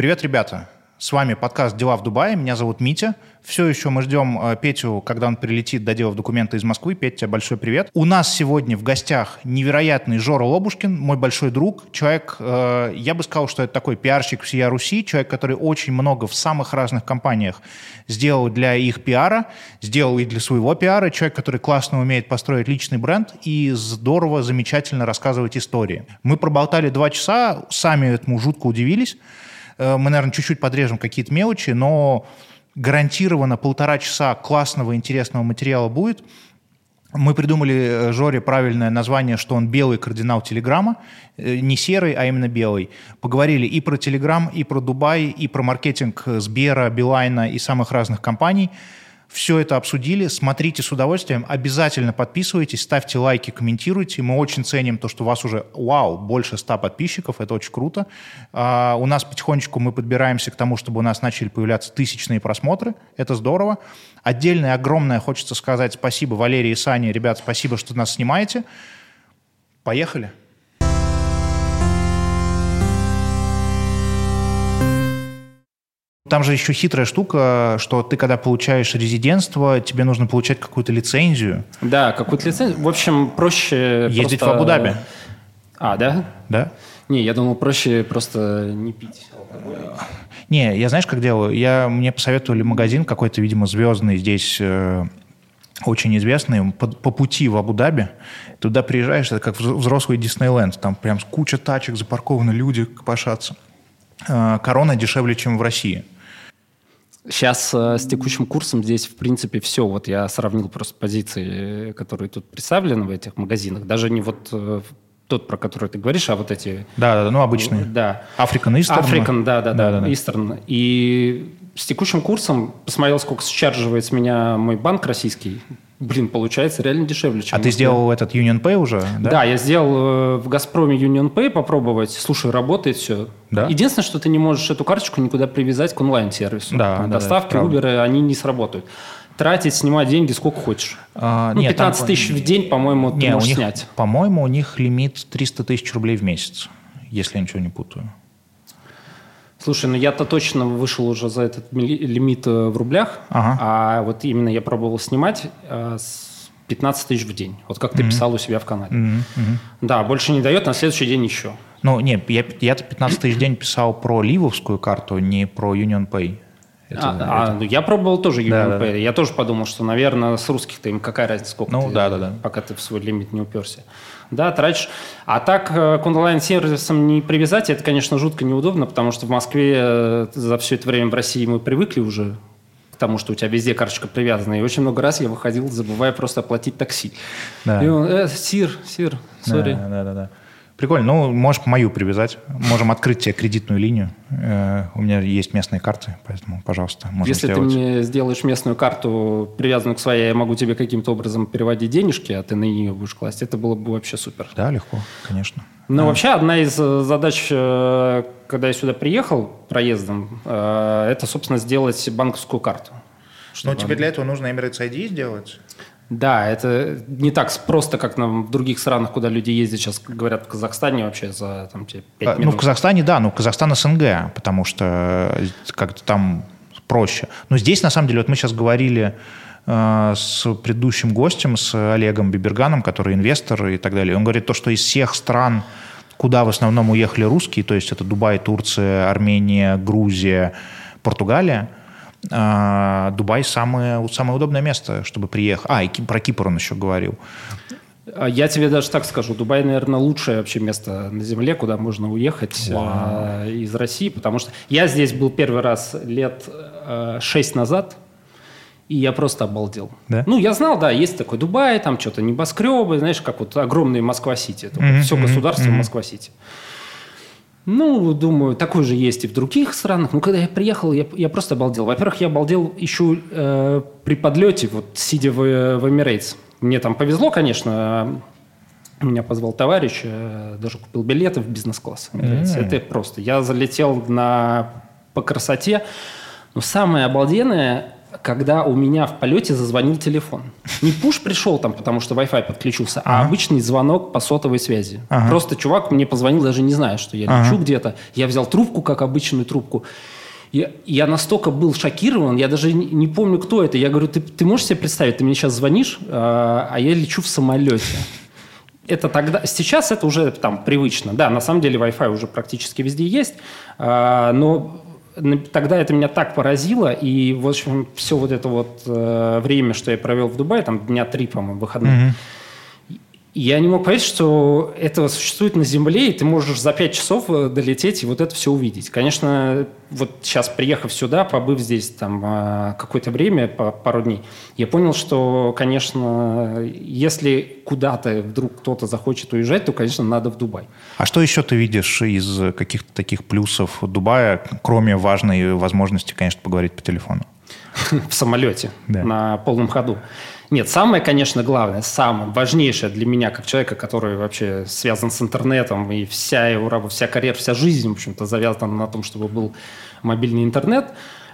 Привет, ребята! С вами подкаст «Дела в Дубае». Меня зовут Митя. Все еще мы ждем э, Петю, когда он прилетит, доделав документы из Москвы. Петя, большой привет. У нас сегодня в гостях невероятный Жора Лобушкин, мой большой друг. Человек, э, я бы сказал, что это такой пиарщик всея Руси. Человек, который очень много в самых разных компаниях сделал для их пиара, сделал и для своего пиара. Человек, который классно умеет построить личный бренд и здорово, замечательно рассказывать истории. Мы проболтали два часа, сами этому жутко удивились. Э, мы, наверное, чуть-чуть подрежем какие-то мелочи, но гарантированно полтора часа классного, интересного материала будет. Мы придумали э, Жоре правильное название, что он белый кардинал Телеграма, э, не серый, а именно белый. Поговорили и про Телеграм, и про Дубай, и про маркетинг Сбера, Билайна и самых разных компаний – все это обсудили. Смотрите с удовольствием. Обязательно подписывайтесь, ставьте лайки, комментируйте. Мы очень ценим то, что у вас уже, вау, больше 100 подписчиков. Это очень круто. А, у нас потихонечку мы подбираемся к тому, чтобы у нас начали появляться тысячные просмотры. Это здорово. Отдельное, огромное хочется сказать спасибо Валерии и Сане. Ребят, спасибо, что нас снимаете. Поехали. Там же еще хитрая штука, что ты, когда получаешь резидентство, тебе нужно получать какую-то лицензию. Да, какую-то лицензию. В общем, проще Ездить просто... в Абу-Даби. А, да? Да. Не, я думал, проще просто не пить Не, я знаешь, как делаю? Я, мне посоветовали магазин какой-то, видимо, звездный здесь, э, очень известный, по, по пути в Абу-Даби. Туда приезжаешь, это как взрослый Диснейленд. Там прям куча тачек, запаркованы люди копошатся. Э, корона дешевле, чем в России. Сейчас э, с текущим курсом здесь, в принципе, все. Вот я сравнил просто позиции, которые тут представлены в этих магазинах. Даже не вот э, тот, про который ты говоришь, а вот эти... Да, да, ну обычные. Да. African Eastern. African, да, да, да, да, Eastern. И с текущим курсом посмотрел, сколько счарживает с меня мой банк российский. Блин, получается реально дешевле, чем... А ты сделал этот Union Pay уже, да? Да, я сделал э, в «Газпроме» Union Pay попробовать. Слушай, работает все. Да? Единственное, что ты не можешь эту карточку никуда привязать к онлайн-сервису. Да, да, Доставки, да, Uber, они не сработают. Тратить, снимать деньги сколько хочешь. А, ну, нет, 15 там, тысяч в день, по-моему, ты можешь них, снять. По-моему, у них лимит 300 тысяч рублей в месяц, если я ничего не путаю. Слушай, ну я-то точно вышел уже за этот лимит э, в рублях, ага. а вот именно я пробовал снимать э, с 15 тысяч в день. Вот как ты mm-hmm. писал у себя в канале. Mm-hmm. Да, больше не дает, на следующий день еще. Ну, нет, я, я-то 15 тысяч в день писал про ливовскую карту, не про Union Pay. Это, а, это... а, ну, я пробовал тоже Union да. Да. Я тоже подумал, что, наверное, с русских-то им какая разница, сколько ну, ты, да, да, да. пока ты в свой лимит не уперся да, тратишь. А так э, к онлайн-сервисам не привязать, это, конечно, жутко неудобно, потому что в Москве э, за все это время в России мы привыкли уже к тому, что у тебя везде карточка привязана. И очень много раз я выходил, забывая просто оплатить такси. Да. И он, э, сир, сир, сори. Да, да, да, да. Прикольно. Ну, можешь мою привязать. Можем открыть тебе кредитную линию. Э, у меня есть местные карты, поэтому, пожалуйста, можем Если сделать. ты мне сделаешь местную карту, привязанную к своей, я могу тебе каким-то образом переводить денежки, а ты на нее будешь класть, это было бы вообще супер. Да, легко, конечно. Ну, а. вообще, одна из э, задач, э, когда я сюда приехал проездом, это, собственно, сделать банковскую карту. Но тебе для этого нужно Emirates ID сделать? Да, это не так просто, как нам в других странах, куда люди ездят сейчас, говорят, в Казахстане вообще за там, 5 а, минут. Ну, в Казахстане, да, ну, Казахстан СНГ, потому что э, как-то там проще. Но здесь, на самом деле, вот мы сейчас говорили э, с предыдущим гостем, с Олегом Биберганом, который инвестор и так далее. Он говорит то, что из всех стран, куда в основном уехали русские, то есть это Дубай, Турция, Армения, Грузия, Португалия – Дубай самое, самое удобное место, чтобы приехать. А, и про Кипр он еще говорил. А я тебе даже так скажу, Дубай, наверное, лучшее вообще место на Земле, куда можно уехать э, из России, потому что я здесь был первый раз лет э, шесть назад, и я просто обалдел. Да? Ну, я знал, да, есть такой Дубай, там что-то небоскребы, знаешь, как вот огромный Москва-Сити, mm-hmm, все государство mm-hmm. Москва-Сити. Ну, думаю, такой же есть и в других странах. Ну, когда я приехал, я, я просто обалдел. Во-первых, я обалдел еще э, при подлете, вот сидя в, в Emirates. Мне там повезло, конечно. Меня позвал товарищ, э, даже купил билеты в бизнес-класс. Mm-hmm. Это просто. Я залетел на, по красоте. Но самое обалденное, когда у меня в полете зазвонил телефон. Не пуш пришел там, потому что Wi-Fi подключился, а обычный звонок по сотовой связи. Ага. Просто чувак мне позвонил, даже не зная, что я Ага. лечу где-то. Я взял трубку, как обычную трубку. Я, я настолько был шокирован, я даже не, не помню, кто это. Я говорю, ты, ты можешь себе представить, ты мне сейчас звонишь, а, а я лечу в самолете. Это тогда, сейчас это уже там привычно. Да, на самом деле Wi-Fi уже практически везде есть, а, но тогда это меня так поразило, и в общем все вот это вот э, время, что я провел в Дубае, там дня три, по-моему, выходных, я не мог поверить, что это существует на Земле, и ты можешь за пять часов э, долететь и вот это все увидеть. Конечно, вот сейчас, приехав сюда, побыв здесь там э, какое-то время, пару дней, я понял, что, конечно, если куда-то вдруг кто-то захочет уезжать, то, конечно, надо в Дубай. А что еще ты видишь из каких-то таких плюсов Дубая, кроме важной возможности, конечно, поговорить по телефону? в самолете на полном ходу. Нет, самое, конечно, главное, самое важнейшее для меня, как человека, который вообще связан с интернетом, и вся его работа, вся карьера, вся жизнь, в общем-то, завязана на том, чтобы был мобильный интернет,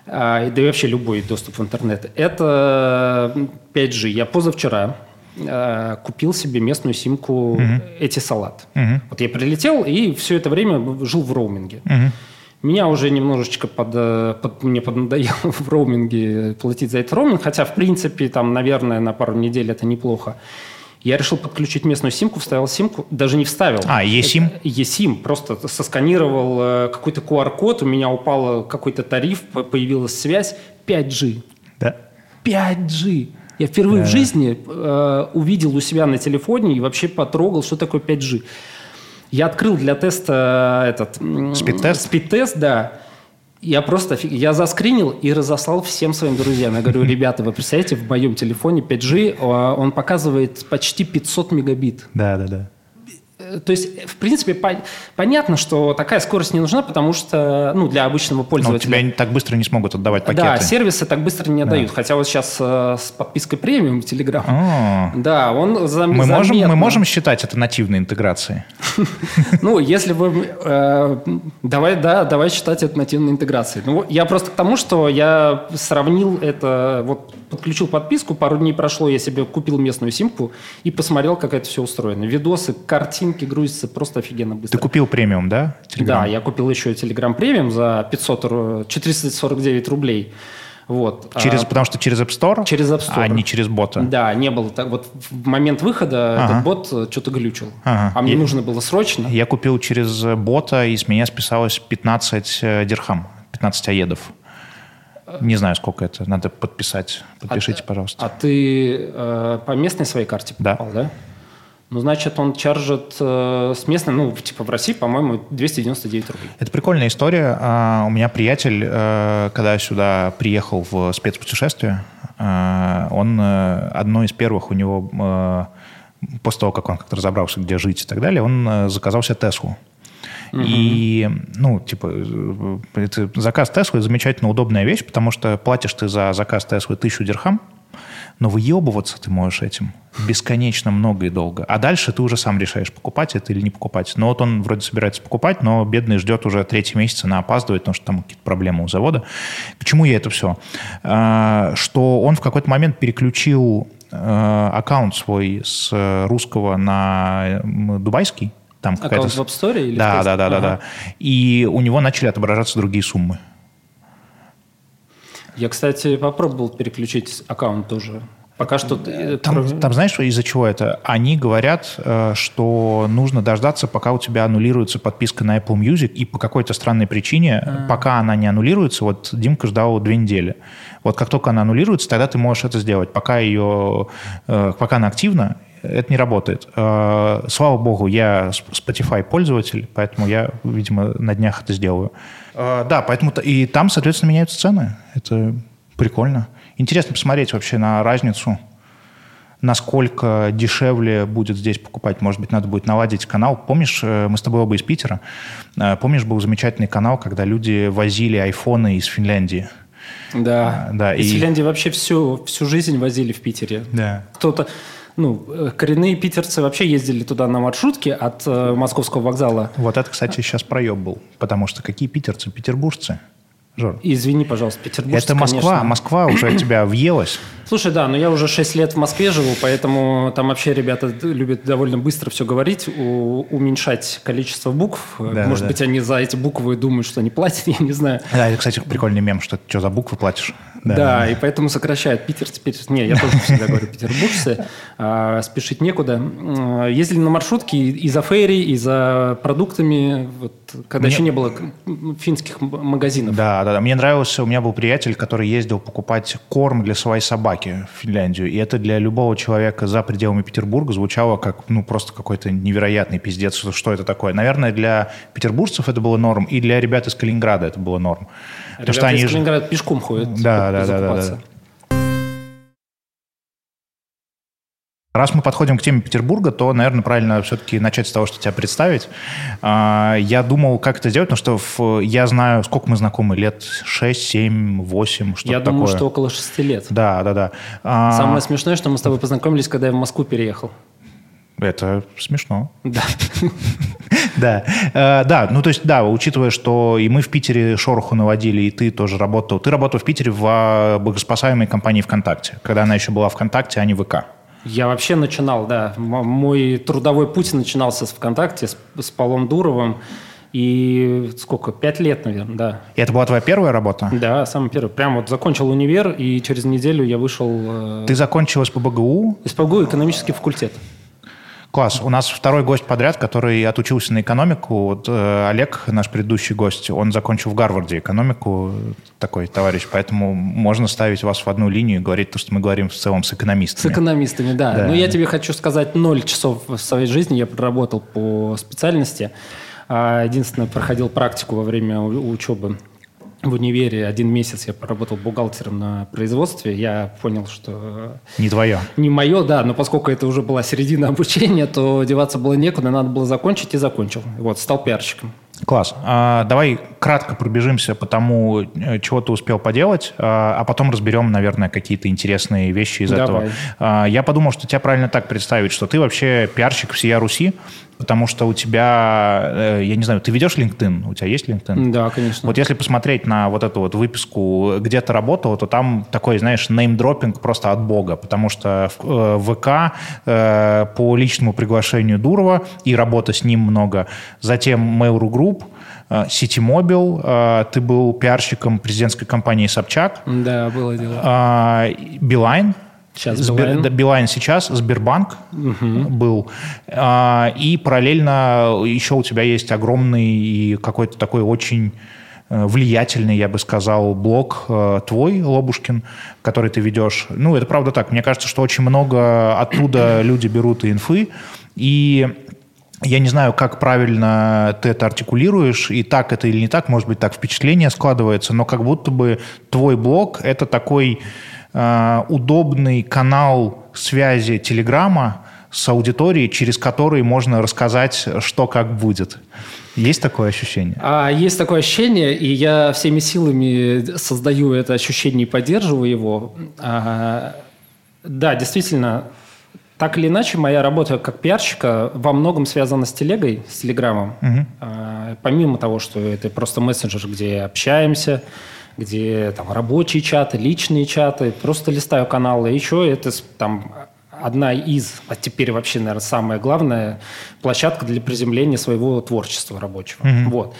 а, да и вообще любой доступ в интернет, это 5G. Я позавчера а, купил себе местную симку эти салат. Вот я прилетел и все это время жил в роуминге. Меня уже немножечко под, э, под- мне поднадоело в роуминге платить за этот роуминг, хотя, в принципе, там, наверное, на пару недель это неплохо. Я решил подключить местную симку, вставил симку, даже не вставил. А, eSIM? ESIM, просто сосканировал э, какой-то QR-код, у меня упал какой-то тариф, по- появилась связь 5G. Да. 5G. Я впервые в жизни э, увидел у себя на телефоне и вообще потрогал, что такое 5G. Я открыл для теста этот... м, Спид-тест? Спид-тест, да. Я просто я заскринил и разослал всем своим друзьям. Я говорю, ребята, вы представляете, в моем телефоне 5G, а, он показывает почти 500 мегабит. Да, да, да. То есть, в принципе, по- понятно, что такая скорость не нужна, потому что, ну, для обычного Но пользователя... тебя не- так быстро не смогут отдавать пакеты. Да, сервисы так быстро не отдают. Хотя вот сейчас э, с подпиской премиум Telegram, А, да, он зам- Мы можем, заметно- мы можем считать это нативной интеграцией? Ну, если вы... э, давай, да, давай считать это нативной интеграцией. Ну, я просто к тому, что я сравнил это... Вот подключил подписку, пару дней прошло, я себе купил местную симку и посмотрел, как это все устроено. Видосы, картинки грузятся просто офигенно быстро. Ты купил премиум, да? Telegram? Да, я купил еще Telegram премиум за 500, ру- 449 рублей. Вот. Через, А, потому что через App Store? Через App Store. А не через бота? Да, не было так. Вот в момент выхода Ага. этот бот э, что-то глючил. Ага. А мне И- нужно было срочно. Я купил через бота, и с меня списалось 15 э, дирхам, 15 аедов. Не знаю, сколько это. Надо подписать. Подпишите, пожалуйста. А ты э, по местной своей карте Да. попал, да? Ну, значит, он чаржит э, с местной, ну, типа в России, по-моему, 299 рублей. Это прикольная история. А, У меня приятель, э, когда я сюда приехал в спецпутешествие, э, он э, одно из первых у него, э, после того, как он как-то разобрался, где жить и так далее, он э, заказал себе Теслу. И, ну, типа, заказ Теслы замечательно удобная вещь, потому что платишь ты за заказ Теслы тысячу дирхам, но выебываться ты можешь этим бесконечно много и долго. А дальше ты уже сам решаешь, покупать это или не покупать. Но вот он вроде собирается покупать, но бедный ждет уже третий месяц, она опаздывает, потому что там какие-то проблемы у завода. К чему я это все? А, Что он в какой-то момент переключил э, аккаунт свой с русского на дубайский. Там какая-то... В App Store или Да, да, да, да, да. И у него начали отображаться другие суммы. Я, кстати, попробовал переключить аккаунт тоже. Пока что... э, Там, там знаешь, из-за чего это? Они говорят, э, что нужно дождаться, пока у тебя аннулируется подписка на Apple Music, и по какой-то странной причине, А. пока она не аннулируется, вот Димка ждал две недели. Вот как только она аннулируется, тогда ты можешь это сделать. Пока ее, э, пока она активна, это не работает. Э, Слава богу, я Spotify пользователь, поэтому я, видимо, на днях это сделаю. Э, Да, поэтому и там, соответственно, меняются цены. Это прикольно. Интересно посмотреть вообще на разницу насколько дешевле будет здесь покупать. Может быть, надо будет наладить канал. Помнишь, э, мы с тобой оба из Питера, э, помнишь, был замечательный канал, когда люди возили айфоны из Финляндии? Да. А, да, Из и- Финляндии вообще всю, всю жизнь возили в Питере. Да. Кто-то... Ну, э, коренные питерцы вообще ездили туда на маршрутке от э, московского вокзала. Вот это, кстати, сейчас проеб был. Потому что какие питерцы? Петербуржцы. Жор. Извини, пожалуйста, Петербург. Это Москва. конечно. Москва уже тебя въелась. Слушай, да, но я уже 6 лет в Москве живу, поэтому там вообще ребята любят довольно быстро все говорить, у- уменьшать количество букв. Да, Может да. быть, они за эти буквы думают, что они платят, я не знаю. Да, это, кстати, прикольный мем, что ты что за буквы платишь. Да, и поэтому сокращают Питер теперь. Не, я тоже всегда говорю петербуржцы. а, спешить некуда. Ездили на маршрутке и за фейри, и за продуктами, вот, когда Мне- еще не было финских магазинов. Да, да, да. Мне нравился, у меня был приятель, который ездил покупать корм для своей собаки в Финляндию. И это для любого человека за пределами Петербурга звучало как, ну, просто какой-то невероятный пиздец, что это такое. Наверное, для петербуржцев это было норм, и для ребят из Калининграда это было норм. Потому что они из Калининграда пешком ходят. Да, да, да, да, да. Раз мы подходим к теме Петербурга, то, наверное, правильно все-таки начать с того, что тебя представить. А, Я думал, как это сделать, потому что я знаю, сколько мы знакомы, лет 6, 7, 8, что-то Я такое. думаю, что около шести лет. Да, да, да. А, Самое смешное, что мы с тобой познакомились, когда я в Москву переехал. Это смешно. Да. Да, Э, да, ну то есть, да, учитывая, что и мы в Питере шороху наводили, и ты тоже работал. Ты работал в Питере в а, богоспасаемой компании ВКонтакте, когда она еще была ВКонтакте, а не ВК. Я вообще начинал, да. Мой трудовой путь начинался с ВКонтакте, с, с Павлом Дуровым. И сколько? Пять лет, наверное, да. И это была твоя первая работа? Да, самый первый. Прям вот закончил универ, и через неделю я вышел э, Ты закончила с ПБГУ. из ПГУ экономический факультет. Класс. У нас второй гость подряд, который отучился на экономику. Вот, э, Олег, наш предыдущий гость, он закончил в Гарварде экономику, такой товарищ. Поэтому можно ставить вас в одну линию и говорить то, что мы говорим в целом с С экономистами. экономистами, да. Да. Но я тебе хочу сказать, ноль часов в своей жизни я проработал по специальности. А, Единственное, проходил практику во время учебы в универе. Один месяц я поработал бухгалтером на производстве. Я понял, что Не твое. не мое, да, но поскольку это уже была середина обучения, то деваться было некуда, надо было закончить и закончил. Вот, стал пиарщиком. Класс. А, давай кратко пробежимся по тому, э, чего ты успел поделать, а, а потом разберем, наверное, какие-то интересные вещи из Давай. этого. А, я подумал, что тебя правильно так представить, что ты вообще пиарщик всея Руси, потому что у тебя, э, я не знаю, ты ведешь LinkedIn? У тебя есть LinkedIn? Да, конечно. Вот если посмотреть на вот эту вот выписку, где ты работал, то там такой, знаешь, неймдропинг просто от бога, потому что в э, ВК э, по личному приглашению Дурова и работа с ним много, затем Mail.ru Group, City Mobile, ты был пиарщиком президентской компании Собчак, Да, было дело. а, Билайн. Сейчас Сбер- Билайн. да, Билайн сейчас, Сбербанк был. А, И параллельно еще у тебя есть огромный и какой-то такой очень э, влиятельный, я бы сказал, блог э, твой, Лобушкин, который ты ведешь. Ну, это правда так. Мне кажется, что очень много оттуда люди берут и инфы. И я не знаю, как правильно ты это артикулируешь, и так это или не так, может быть, так впечатление складывается, но как будто бы твой блог – это такой э, удобный канал связи Телеграма с аудиторией, через который можно рассказать, что как будет. Есть такое ощущение? А есть такое ощущение, и я всеми силами создаю это ощущение и поддерживаю его. А, да, действительно, так или иначе, моя работа как пиарщика во многом связана с телегой, с телеграммом. А, помимо того, что это просто мессенджер, где общаемся, где там рабочие чаты, личные чаты, просто листаю каналы. Еще это там одна из, а теперь вообще, наверное, самая главная площадка для приземления своего творчества рабочего. Вот.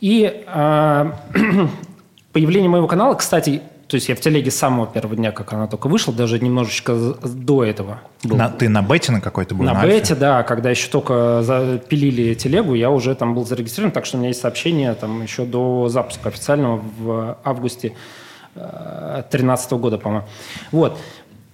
И а, появление моего канала, кстати, то есть я в телеге с самого первого дня, как она только вышла, даже немножечко до этого был. На- ты на бете на какой-то был? На Альфе? бете, да, когда еще только запилили телегу, я уже там был зарегистрирован, так что у меня есть сообщение там еще до запуска официального в августе 2013 года, по-моему. Вот.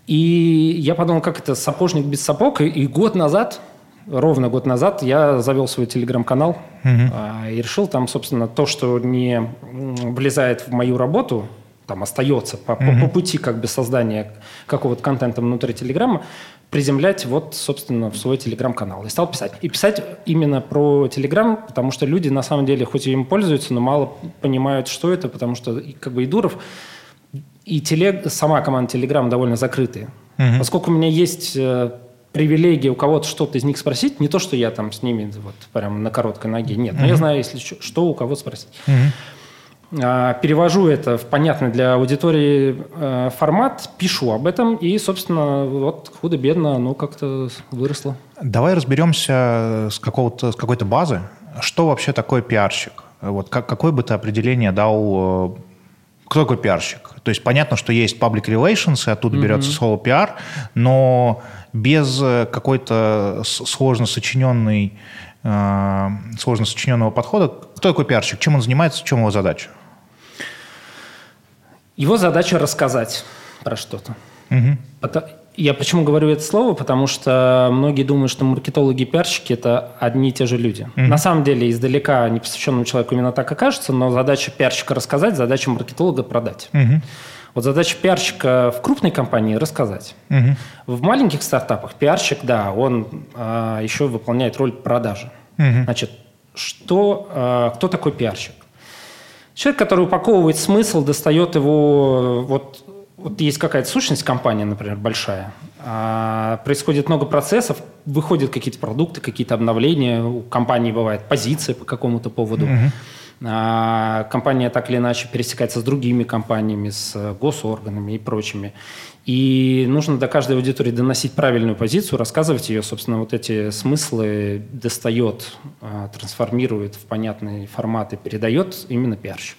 И я подумал, как это сапожник без сапог, и, и год назад, ровно год назад, я завел свой телеграм-канал а, и решил там, собственно, то, что не влезает в мою работу, там остается по, по- по пути как бы создания какого-то контента внутри Телеграма, приземлять вот, собственно, в свой Телеграм-канал. И стал писать. И писать именно про Телеграм, потому что люди, на самом деле, хоть и им пользуются, но мало понимают, что это, потому что как бы и Дуров, и телег, сама команда Телеграм довольно закрытые. Поскольку у меня есть э, привилегия у кого-то что-то из них спросить, не то, что я там с ними вот прям на короткой ноге, нет, но я знаю, если что, у кого спросить. а, перевожу это в понятный для аудитории э, формат, пишу об этом, и, собственно, вот худо-бедно оно как-то выросло. Давай разберемся с, какого-то, с какой-то базы. Что вообще такое пиарщик? Вот как, какое бы ты определение дал э, кто такой пиарщик? То есть понятно, что есть public relations, и оттуда mm-hmm. берется слово пиар, но без э, какой-то сложно сочиненной сложно сочиненного подхода. Кто такой пиарщик? Чем он занимается? В чем его задача? Его задача рассказать про что-то. Угу. Я почему говорю это слово? Потому что многие думают, что маркетологи и пиарщики – это одни и те же люди. Угу. На самом деле, издалека непосвященному человеку именно так и кажется, но задача пиарщика – рассказать, задача маркетолога – продать. Угу. Вот задача пиарщика в крупной компании – рассказать. Угу. В маленьких стартапах пиарщик, да, он а, еще выполняет роль продажи. Угу. Значит, что, а, кто такой пиарщик? Человек, который упаковывает смысл, достает его, вот, вот есть какая-то сущность компании, например, большая, а происходит много процессов, выходят какие-то продукты, какие-то обновления, у компании бывает позиция по какому-то поводу. Угу. А компания так или иначе пересекается с другими компаниями, с госорганами и прочими. И нужно до каждой аудитории доносить правильную позицию, рассказывать ее, собственно, вот эти смыслы достает, а, трансформирует в понятный формат и передает именно пиарщик.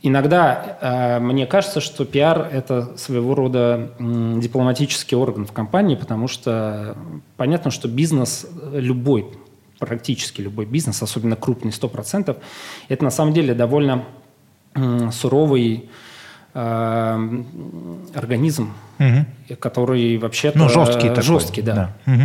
Иногда э, мне кажется, что пиар – это своего рода э, дипломатический орган в компании, потому что понятно, что бизнес, любой, практически любой бизнес, особенно крупный, 100%, это на самом деле довольно э, суровый э, организм, угу. который вообще-то... Ну, жесткий такой. Жесткий, да. да. Угу.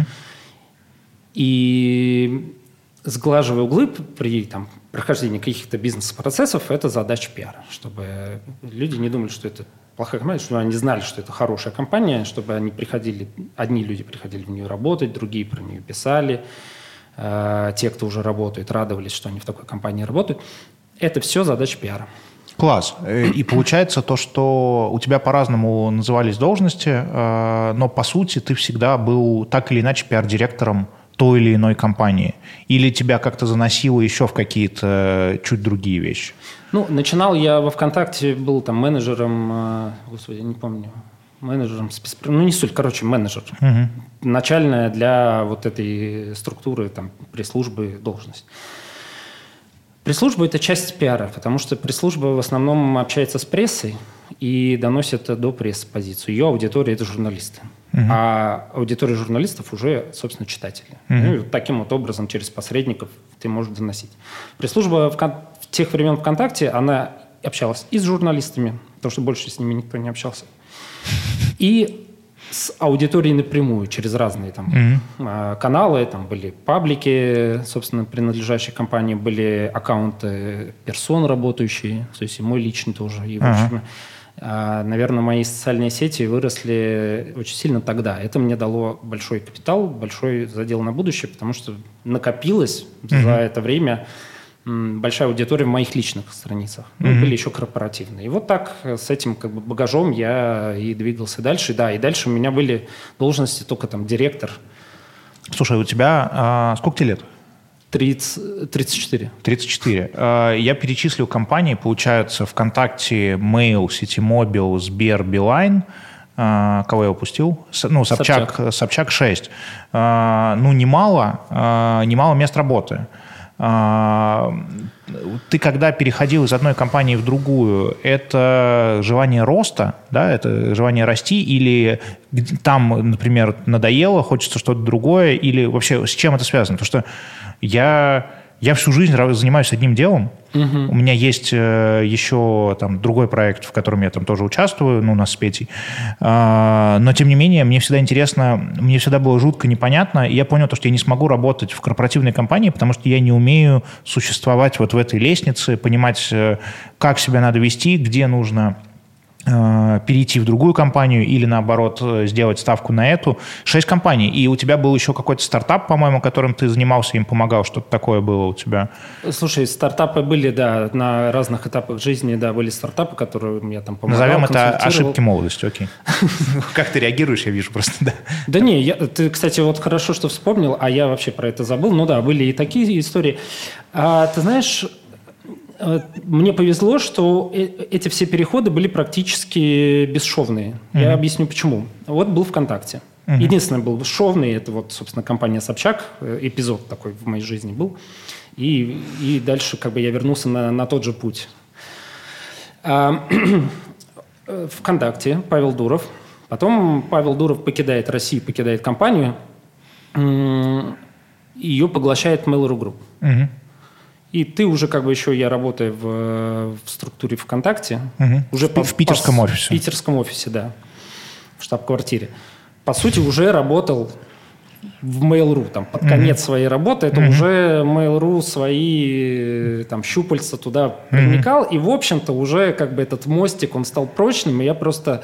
И сглаживая углы при там, прохождении каких-то бизнес-процессов, это задача пиара, чтобы люди не думали, что это плохая компания, чтобы они знали, что это хорошая компания, чтобы они приходили, одни люди приходили в нее работать, другие про нее писали, э, те, кто уже работает, радовались, что они в такой компании работают. Это все задача пиара. Класс. Э, и получается то, что у тебя по-разному назывались должности, э, но по сути ты всегда был так или иначе пиар-директором той или иной компании? Или тебя как-то заносило еще в какие-то чуть другие вещи? Ну, начинал я во ВКонтакте, был там менеджером, э, господи, не помню, менеджером, ну не суть, короче, менеджер. Угу. Начальная для вот этой структуры, там, пресс-службы должность. Пресс-служба – это часть пиара, потому что пресс-служба в основном общается с прессой и доносит до прессы позицию. Ее аудитория – это журналисты. Uh-huh. А аудитория журналистов уже, собственно, читатели. Uh-huh. Ну, и вот таким вот образом через посредников ты можешь доносить. Пресс-служба в, кон- в тех времен ВКонтакте, она общалась и с журналистами, потому что больше с ними никто не общался, и с аудиторией напрямую, через разные там mm-hmm. каналы, там были паблики, собственно, принадлежащие компании, были аккаунты персон работающие, то есть и мой личный тоже. И, в общем, uh-huh. наверное, мои социальные сети выросли очень сильно тогда. Это мне дало большой капитал, большой задел на будущее, потому что накопилось mm-hmm. за это время большая аудитория в моих личных страницах. Ну, mm-hmm. были еще корпоративные. И вот так э, с этим как бы багажом я и двигался дальше. Да, и дальше у меня были должности только там директор. Слушай, у тебя а, сколько тебе лет? 30, 34. 34. Я перечислил компании, получается, ВКонтакте, Mail, Ситимобил, Сбер, Билайн. А, кого я упустил? Ну, Собчак, Собчак. Собчак 6. А, ну, немало, немало мест работы. А, ты когда переходил из одной компании в другую, это желание роста, да, это желание расти, или там, например, надоело, хочется что-то другое, или вообще с чем это связано? Потому что я я всю жизнь занимаюсь одним делом. Угу. У меня есть э, еще там другой проект, в котором я там тоже участвую, ну, у нас с Петей. А, но, тем не менее, мне всегда интересно, мне всегда было жутко непонятно, и я понял то, что я не смогу работать в корпоративной компании, потому что я не умею существовать вот в этой лестнице, понимать, э, как себя надо вести, где нужно Э, перейти в другую компанию или, наоборот, э, сделать ставку на эту. Шесть компаний. И у тебя был еще какой-то стартап, по-моему, которым ты занимался, им помогал. Что-то такое было у тебя? Слушай, стартапы были, да, на разных этапах жизни, да, были стартапы, которые я там помогал, Назовем это ошибки молодости, окей. Как ты реагируешь, я вижу просто, да. Да не, ты, кстати, вот хорошо, что вспомнил, а я вообще про это забыл. Ну да, были и такие истории. А, ты знаешь, э, мне повезло, что э, эти все переходы были практически бесшовные. Mm-hmm. Я объясню почему. Вот был ВКонтакте. Mm-hmm. Единственный был бесшовный, это вот, собственно, компания Собчак, э, эпизод такой в моей жизни был. И, и дальше как бы я вернулся на, на тот же путь. А, ВКонтакте Павел Дуров. Потом Павел Дуров покидает Россию, покидает компанию. Ее поглощает Mail.ru Group. Угу. И ты уже как бы еще, я работаю в, в структуре ВКонтакте. Угу. Уже в, по, в питерском по, офисе. В питерском офисе, да. В штаб-квартире. По сути, уже работал в Mail.ru, там, под конец mm-hmm. своей работы, это mm-hmm. уже Mail.ru свои там щупальца туда проникал, mm-hmm. и, в общем-то, уже как бы этот мостик, он стал прочным, и я просто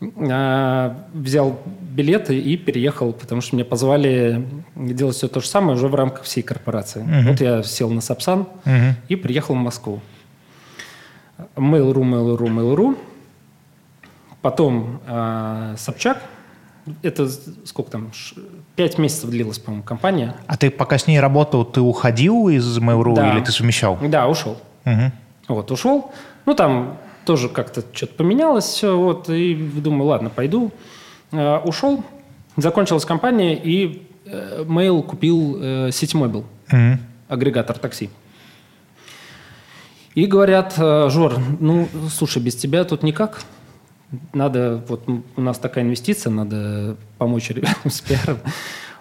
взял билеты и переехал, потому что меня позвали делать все то же самое уже в рамках всей корпорации. Mm-hmm. Вот я сел на Сапсан mm-hmm. и приехал в Москву. Mail.ru, Mail.ru, Mail.ru. Потом э, Собчак – это сколько там, пять месяцев длилась, по-моему, компания. А ты пока с ней работал, ты уходил из Mail.ru да. или ты совмещал? Да, ушел. Угу. Вот, ушел. Ну, там тоже как-то что-то поменялось все, вот, и думаю, ладно, пойду. Uh, ушел, закончилась компания, и uh, Mail купил uh, Citymobil, угу. агрегатор такси. И говорят, Жор, ну, слушай, без тебя тут никак – надо, вот у нас такая инвестиция, надо помочь ребятам с пиаром.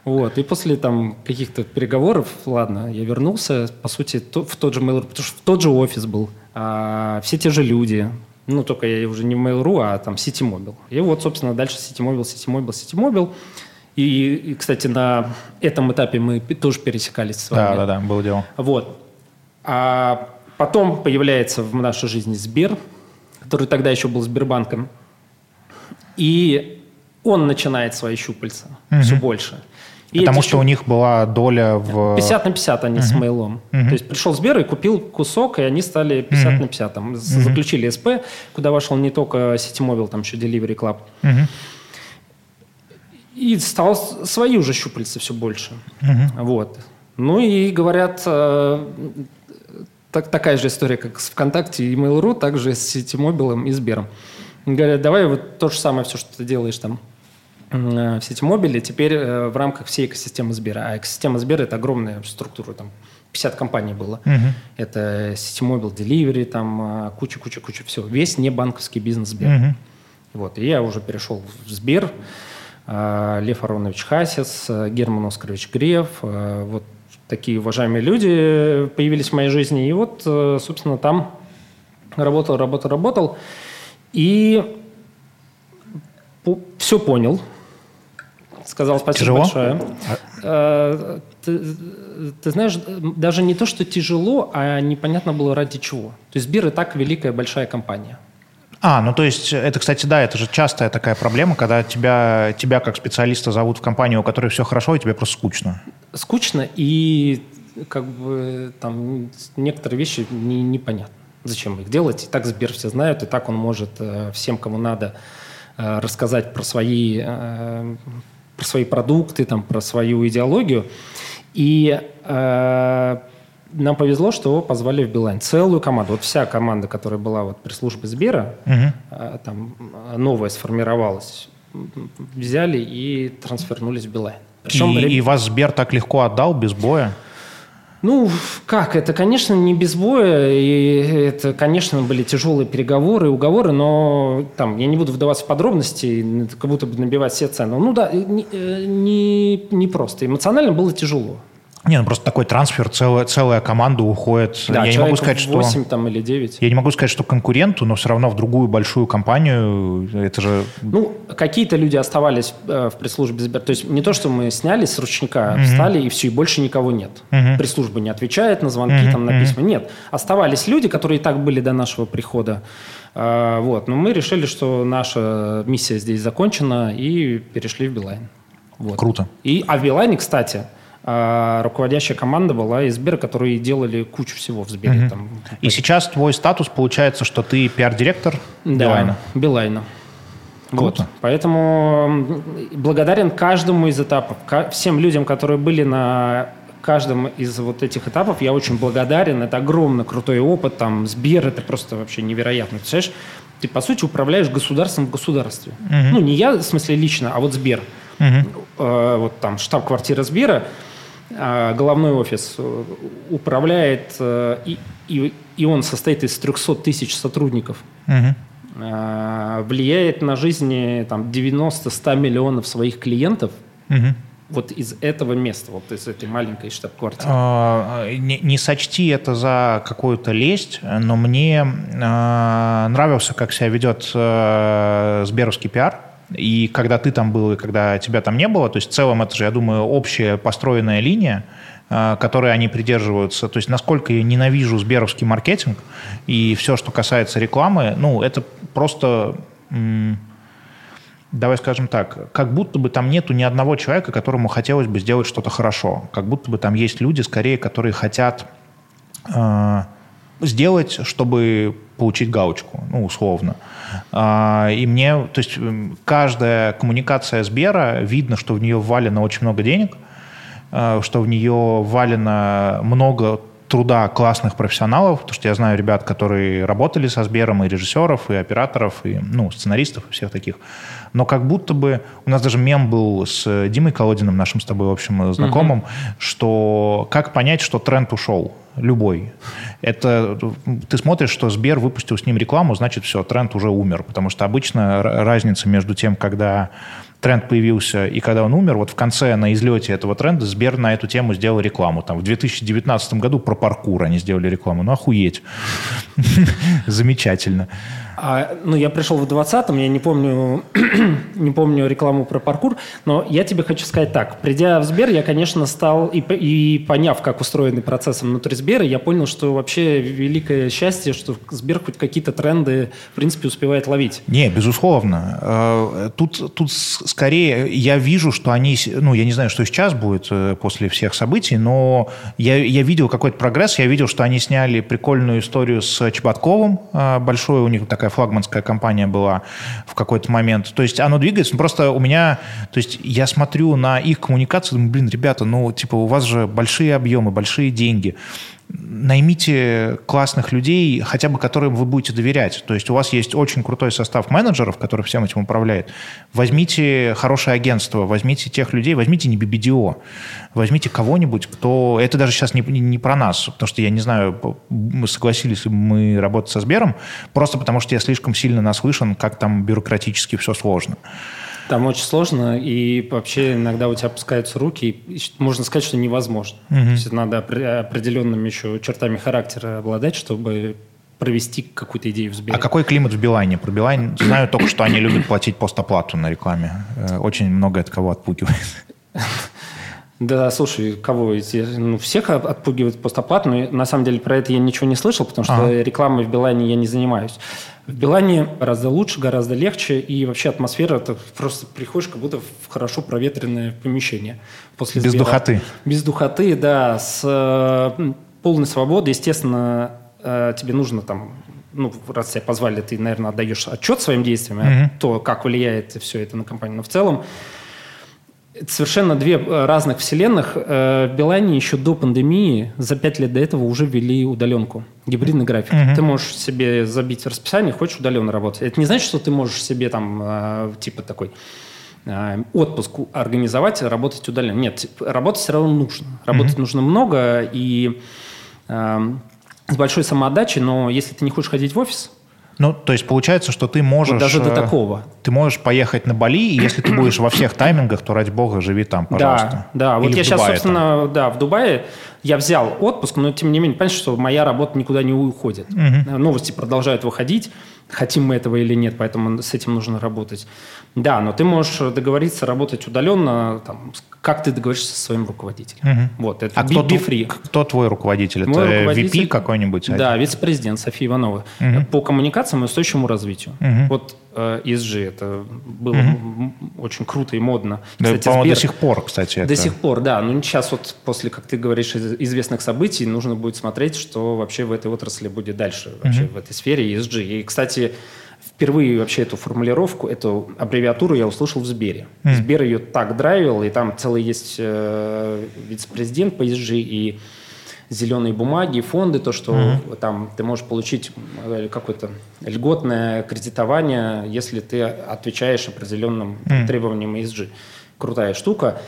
Вот. И после там каких-то переговоров, ладно, я вернулся, по сути, то, в тот же Mail.ru, потому что в тот же офис был, а, все те же люди, ну, только я уже не Mail.ru, а там Citymobil. И вот, собственно, дальше Citymobil, Citymobil, Citymobil. И, и, кстати, на этом этапе мы тоже пересекались с вами. Да, да, да, было дело. Вот. А потом появляется в нашей жизни Сбер, который тогда еще был Сбербанком. И он начинает свои щупальца угу. все больше. И Потому что щуп... у них была доля в... 50 на 50 они угу. с мейлом. Угу. То есть пришел Сбер и купил кусок, и они стали 50 угу. на 50. Там угу. заключили СП, куда вошел не только Citymobil, там еще Delivery Club. Угу. И стал свои уже щупальца все больше. Угу. Вот. Ну и говорят, э, так, такая же история, как с ВКонтакте и Mail.ru, также с Ситимобилом и Сбером. Говорят, давай вот то же самое, все, что ты делаешь там в Ситимобиле, теперь э, в рамках всей экосистемы Сбера. А экосистема Сбера – это огромная структура, там 50 компаний было. Угу. Это Ситимобил, Delivery, там куча-куча-куча всего. Весь не банковский бизнес Сбер. Угу. Вот, и я уже перешел в Сбер. Лев Аронович Хасис, Герман Оскарович Греф, вот такие уважаемые люди появились в моей жизни. И вот, э, собственно, там работал, работал, работал. И все понял. Сказал спасибо тяжело? большое. А... Ты, ты знаешь, даже не то, что тяжело, а непонятно было ради чего. То есть Бир и так великая большая компания. А, ну то есть это, кстати, да, это же частая такая проблема, когда тебя, тебя как специалиста зовут в компанию, у которой все хорошо, и тебе просто скучно. Скучно, и как бы там некоторые вещи не, непонятны. Зачем их делать? И так Сбер все знают, и так он может э, всем, кому надо, э, рассказать про свои, э, про свои продукты, там, про свою идеологию. И нам повезло, что его позвали в Билайн. Целую команду. Вот вся команда, которая была вот при службе Сбера, угу. там новая сформировалась, взяли и трансфернулись в Билайн. Причем, и, и вас Сбер так легко отдал, без боя? Ну, как, это, конечно, не без боя, и это, конечно, были тяжелые переговоры, уговоры, но там, я не буду вдаваться в подробности, как будто бы набивать все цены. Ну да, не, э, не, не просто. Эмоционально было тяжело. Не, ну просто такой трансфер, целая, целая команда уходит. Да, я не могу сказать, 8 что... там или 9. Я не могу сказать, что конкуренту, но все равно в другую большую компанию это же... Ну, какие-то люди оставались э, в пресс-службе Сбер. То есть не то, что мы снялись с ручника, mm-hmm. встали и все, и больше никого нет. Mm-hmm. Пресс-служба не отвечает на звонки, mm-hmm. там на письма. Нет. Оставались люди, которые и так были до нашего прихода. Э, вот. Но мы решили, что наша миссия здесь закончена и перешли в Билайн. Вот. Круто. И, а в Билайне, кстати, а руководящая команда была из Сбера, которые делали кучу всего в Сбере. Угу. Там. И сейчас твой статус получается, что ты пиар-директор да, Билайна? Билайна. Круто. Вот. Поэтому благодарен каждому из этапов, всем людям, которые были на каждом из вот этих этапов я очень благодарен. Это огромно крутой опыт. Там Сбер – это просто вообще невероятно. Представляешь, ты, по сути, управляешь государством в государстве. Угу. Ну, не я, в смысле, лично, а вот Сбер. Угу. Э, вот там штаб-квартира Сбера, головной офис э, управляет, э, и, и, и он состоит из 300 тысяч сотрудников. Угу. Влияет на жизни там, 90-100 миллионов своих клиентов. Угу вот из этого места, вот из этой маленькой штаб-квартиры? А, не, не сочти это за какую-то лесть, но мне э, нравился, как себя ведет э, Сберовский пиар. И когда ты там был, и когда тебя там не было, то есть в целом это же, я думаю, общая построенная линия, э, которой они придерживаются. То есть насколько я ненавижу сберовский маркетинг и все, что касается рекламы, ну, это просто... Давай скажем так, как будто бы там нету ни одного человека, которому хотелось бы сделать что-то хорошо. Как будто бы там есть люди, скорее, которые хотят э, сделать, чтобы получить галочку, ну, условно. Э, и мне, то есть каждая коммуникация Сбера, видно, что в нее валено очень много денег, э, что в нее валено много труда классных профессионалов, потому что я знаю ребят, которые работали со Сбером, и режиссеров, и операторов, и ну, сценаристов, и всех таких. Но как будто бы... У нас даже мем был с Димой Колодиным, нашим с тобой, в общем, знакомым, угу. что как понять, что тренд ушел? Любой. Это ты смотришь, что Сбер выпустил с ним рекламу, значит, все, тренд уже умер. Потому что обычно разница между тем, когда тренд появился и когда он умер, вот в конце на излете этого тренда Сбер на эту тему сделал рекламу. Там в 2019 году про паркур они сделали рекламу. Ну, охуеть. Замечательно. А, ну, я пришел в 20-м, я не помню, не помню рекламу про паркур, но я тебе хочу сказать так. Придя в Сбер, я, конечно, стал, и, и поняв, как устроены процессы внутри Сбера, я понял, что вообще великое счастье, что Сбер хоть какие-то тренды, в принципе, успевает ловить. Не, безусловно. Э, тут, тут скорее я вижу, что они, ну, я не знаю, что сейчас будет э, после всех событий, но я, я видел какой-то прогресс, я видел, что они сняли прикольную историю с Чеботковым, э, большой у них такая такая флагманская компания была в какой-то момент. То есть оно двигается, ну, просто у меня, то есть я смотрю на их коммуникацию, думаю, блин, ребята, ну, типа, у вас же большие объемы, большие деньги наймите классных людей, хотя бы которым вы будете доверять. То есть у вас есть очень крутой состав менеджеров, который всем этим управляет. Возьмите хорошее агентство, возьмите тех людей, возьмите не BBDO, возьмите кого-нибудь, кто... Это даже сейчас не, не про нас, потому что я не знаю, мы согласились мы работать со Сбером, просто потому что я слишком сильно наслышан, как там бюрократически все сложно. Там очень сложно, и вообще иногда у тебя опускаются руки, и можно сказать, что невозможно. Угу. То есть надо определенными еще чертами характера обладать, чтобы провести какую-то идею в Сбере. А какой климат в Билайне? Про Билайн знаю только, что они любят платить постоплату на рекламе. Э, очень много от кого отпугивает. Да, слушай, кого эти? Ну, всех отпугивают постоплату, но на самом деле про это я ничего не слышал, потому что ага. рекламой в Билайне я не занимаюсь. В Билайне гораздо лучше, гораздо легче, и вообще атмосфера, это просто приходишь как будто в хорошо проветренное помещение. После Без Сбера. духоты. Без духоты, да, с полной свободой. Естественно, э, тебе нужно там ну, раз тебя позвали, ты, наверное, отдаешь отчет своим действиям, mm-hmm. то, как влияет все это на компанию. Но в целом это совершенно две э, разных вселенных. Э, в Билайне еще до пандемии, за пять лет до этого уже ввели удаленку, гибридный график. Угу. Ты можешь себе забить расписание, хочешь удаленно работать. Это не значит, что ты можешь себе там э, типа такой отпуск организовать, работать удаленно. Нет, работать все равно нужно. Работать угу. нужно много и э, с большой самоотдачей, но если ты не хочешь ходить в офис, ну, то есть получается, что ты можешь... Вот даже до э, такого. Ты можешь поехать на Бали, и если ты будешь во всех таймингах, то, ради бога, живи там, пожалуйста. Да, да. Вот я сейчас, собственно, там. да, в Дубае я взял отпуск, но, тем не менее, понимаешь, что моя работа никуда не уходит. Угу. Новости продолжают выходить, хотим мы этого или нет, поэтому с этим нужно работать. Да, но ты можешь договориться работать удаленно, там, как ты договоришься со своим руководителем. Угу. Вот, это а be, кто, be free. кто твой руководитель? Мой это руководитель, VP какой-нибудь? Да, вице-президент София Иванова. Угу. По коммуникациям и устойчивому развитию. Угу. Вот э, ESG, это было угу. очень круто и модно. Да, кстати, Сбер... до сих пор, кстати. До это... сих пор, да. Ну, сейчас вот после, как ты говоришь, известных событий, нужно будет смотреть, что вообще в этой отрасли будет дальше, вообще угу. в этой сфере ESG. И, кстати, впервые вообще эту формулировку, эту аббревиатуру я услышал в Сбере. Mm. Сбер ее так драйвил, и там целый есть э, вице-президент по ESG и зеленые бумаги, фонды, то, что mm-hmm. там ты можешь получить э, какое-то льготное кредитование, если ты отвечаешь определенным mm-hmm. требованиям ESG. Крутая штука.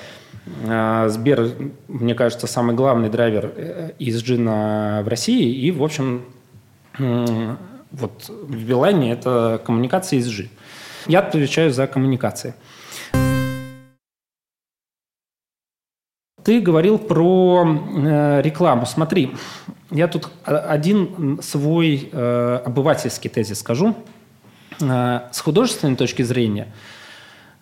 А, Сбер, мне кажется, самый главный драйвер ESG на, в России. И, в общем, вот в Билайне это коммуникация ESG. Я отвечаю за коммуникации. Ты говорил про э, рекламу. Смотри, я тут один свой э, обывательский тезис скажу. Э, с художественной точки зрения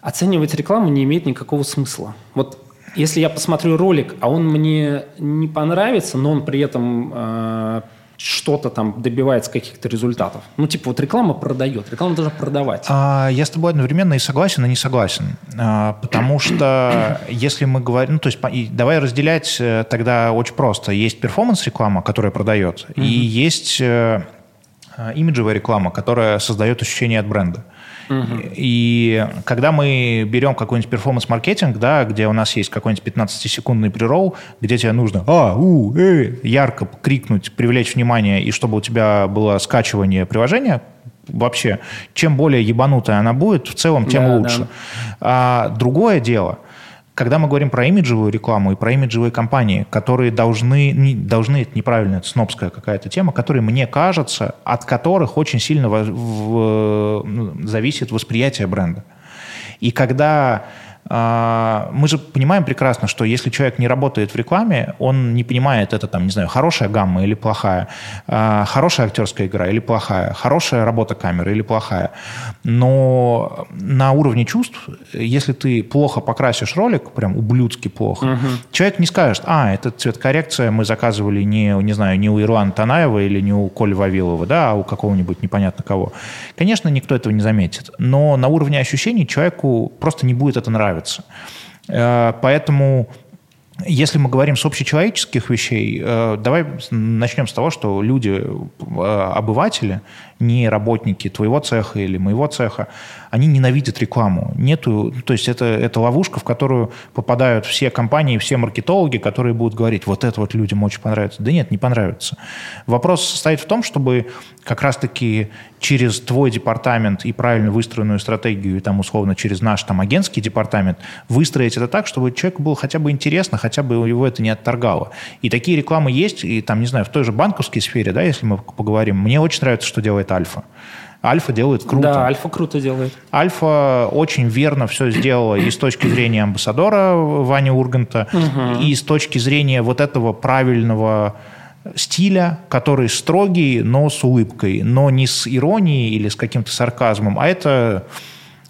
оценивать рекламу не имеет никакого смысла. Вот если я посмотрю ролик, а он мне не понравится, но он при этом э, что-то там добивается каких-то результатов. Ну, типа, вот реклама продает, реклама должна продавать. А, я с тобой одновременно и согласен, и не согласен. А, потому что если мы говорим... Ну, то есть давай разделять э, тогда очень просто. Есть перформанс-реклама, которая продает, mm-hmm. и есть э, э, имиджевая реклама, которая создает ощущение от бренда. И когда мы берем какой-нибудь перформанс-маркетинг, да, где у нас есть какой-нибудь 15-секундный прирол, где тебе нужно а, у, э, ярко крикнуть, привлечь внимание, и чтобы у тебя было скачивание приложения, вообще, чем более ебанутая она будет, в целом, тем да, лучше. Да. А, другое дело – когда мы говорим про имиджевую рекламу и про имиджевые компании, которые должны, не, должны это неправильно, это снобская какая-то тема, которые, мне кажется, от которых очень сильно в, в, ну, зависит восприятие бренда. И когда мы же понимаем прекрасно, что если человек не работает в рекламе, он не понимает, это там, не знаю, хорошая гамма или плохая, а, хорошая актерская игра или плохая, хорошая работа камеры или плохая. Но на уровне чувств, если ты плохо покрасишь ролик, прям ублюдски плохо, угу. человек не скажет, а, это цветкоррекция мы заказывали не, не знаю, не у Ирлана Танаева или не у Коли Вавилова, да, а у какого-нибудь непонятно кого. Конечно, никто этого не заметит, но на уровне ощущений человеку просто не будет это нравиться нравится. Э, поэтому если мы говорим с общечеловеческих вещей, э, давай начнем с того, что люди, э, обыватели, не работники твоего цеха или моего цеха, они ненавидят рекламу. Нету, то есть это, это ловушка, в которую попадают все компании, все маркетологи, которые будут говорить, вот это вот людям очень понравится. Да нет, не понравится. Вопрос состоит в том, чтобы как раз-таки через твой департамент и правильно выстроенную стратегию, и там условно через наш там агентский департамент, выстроить это так, чтобы человеку было хотя бы интересно, хотя бы его это не отторгало. И такие рекламы есть, и там, не знаю, в той же банковской сфере, да, если мы поговорим, мне очень нравится, что делает Альфа. Альфа делает круто. Да, Альфа круто делает. Альфа очень верно все сделала и с точки зрения амбассадора Вани Урганта, угу. и с точки зрения вот этого правильного стиля, который строгий, но с улыбкой, но не с иронией или с каким-то сарказмом, а это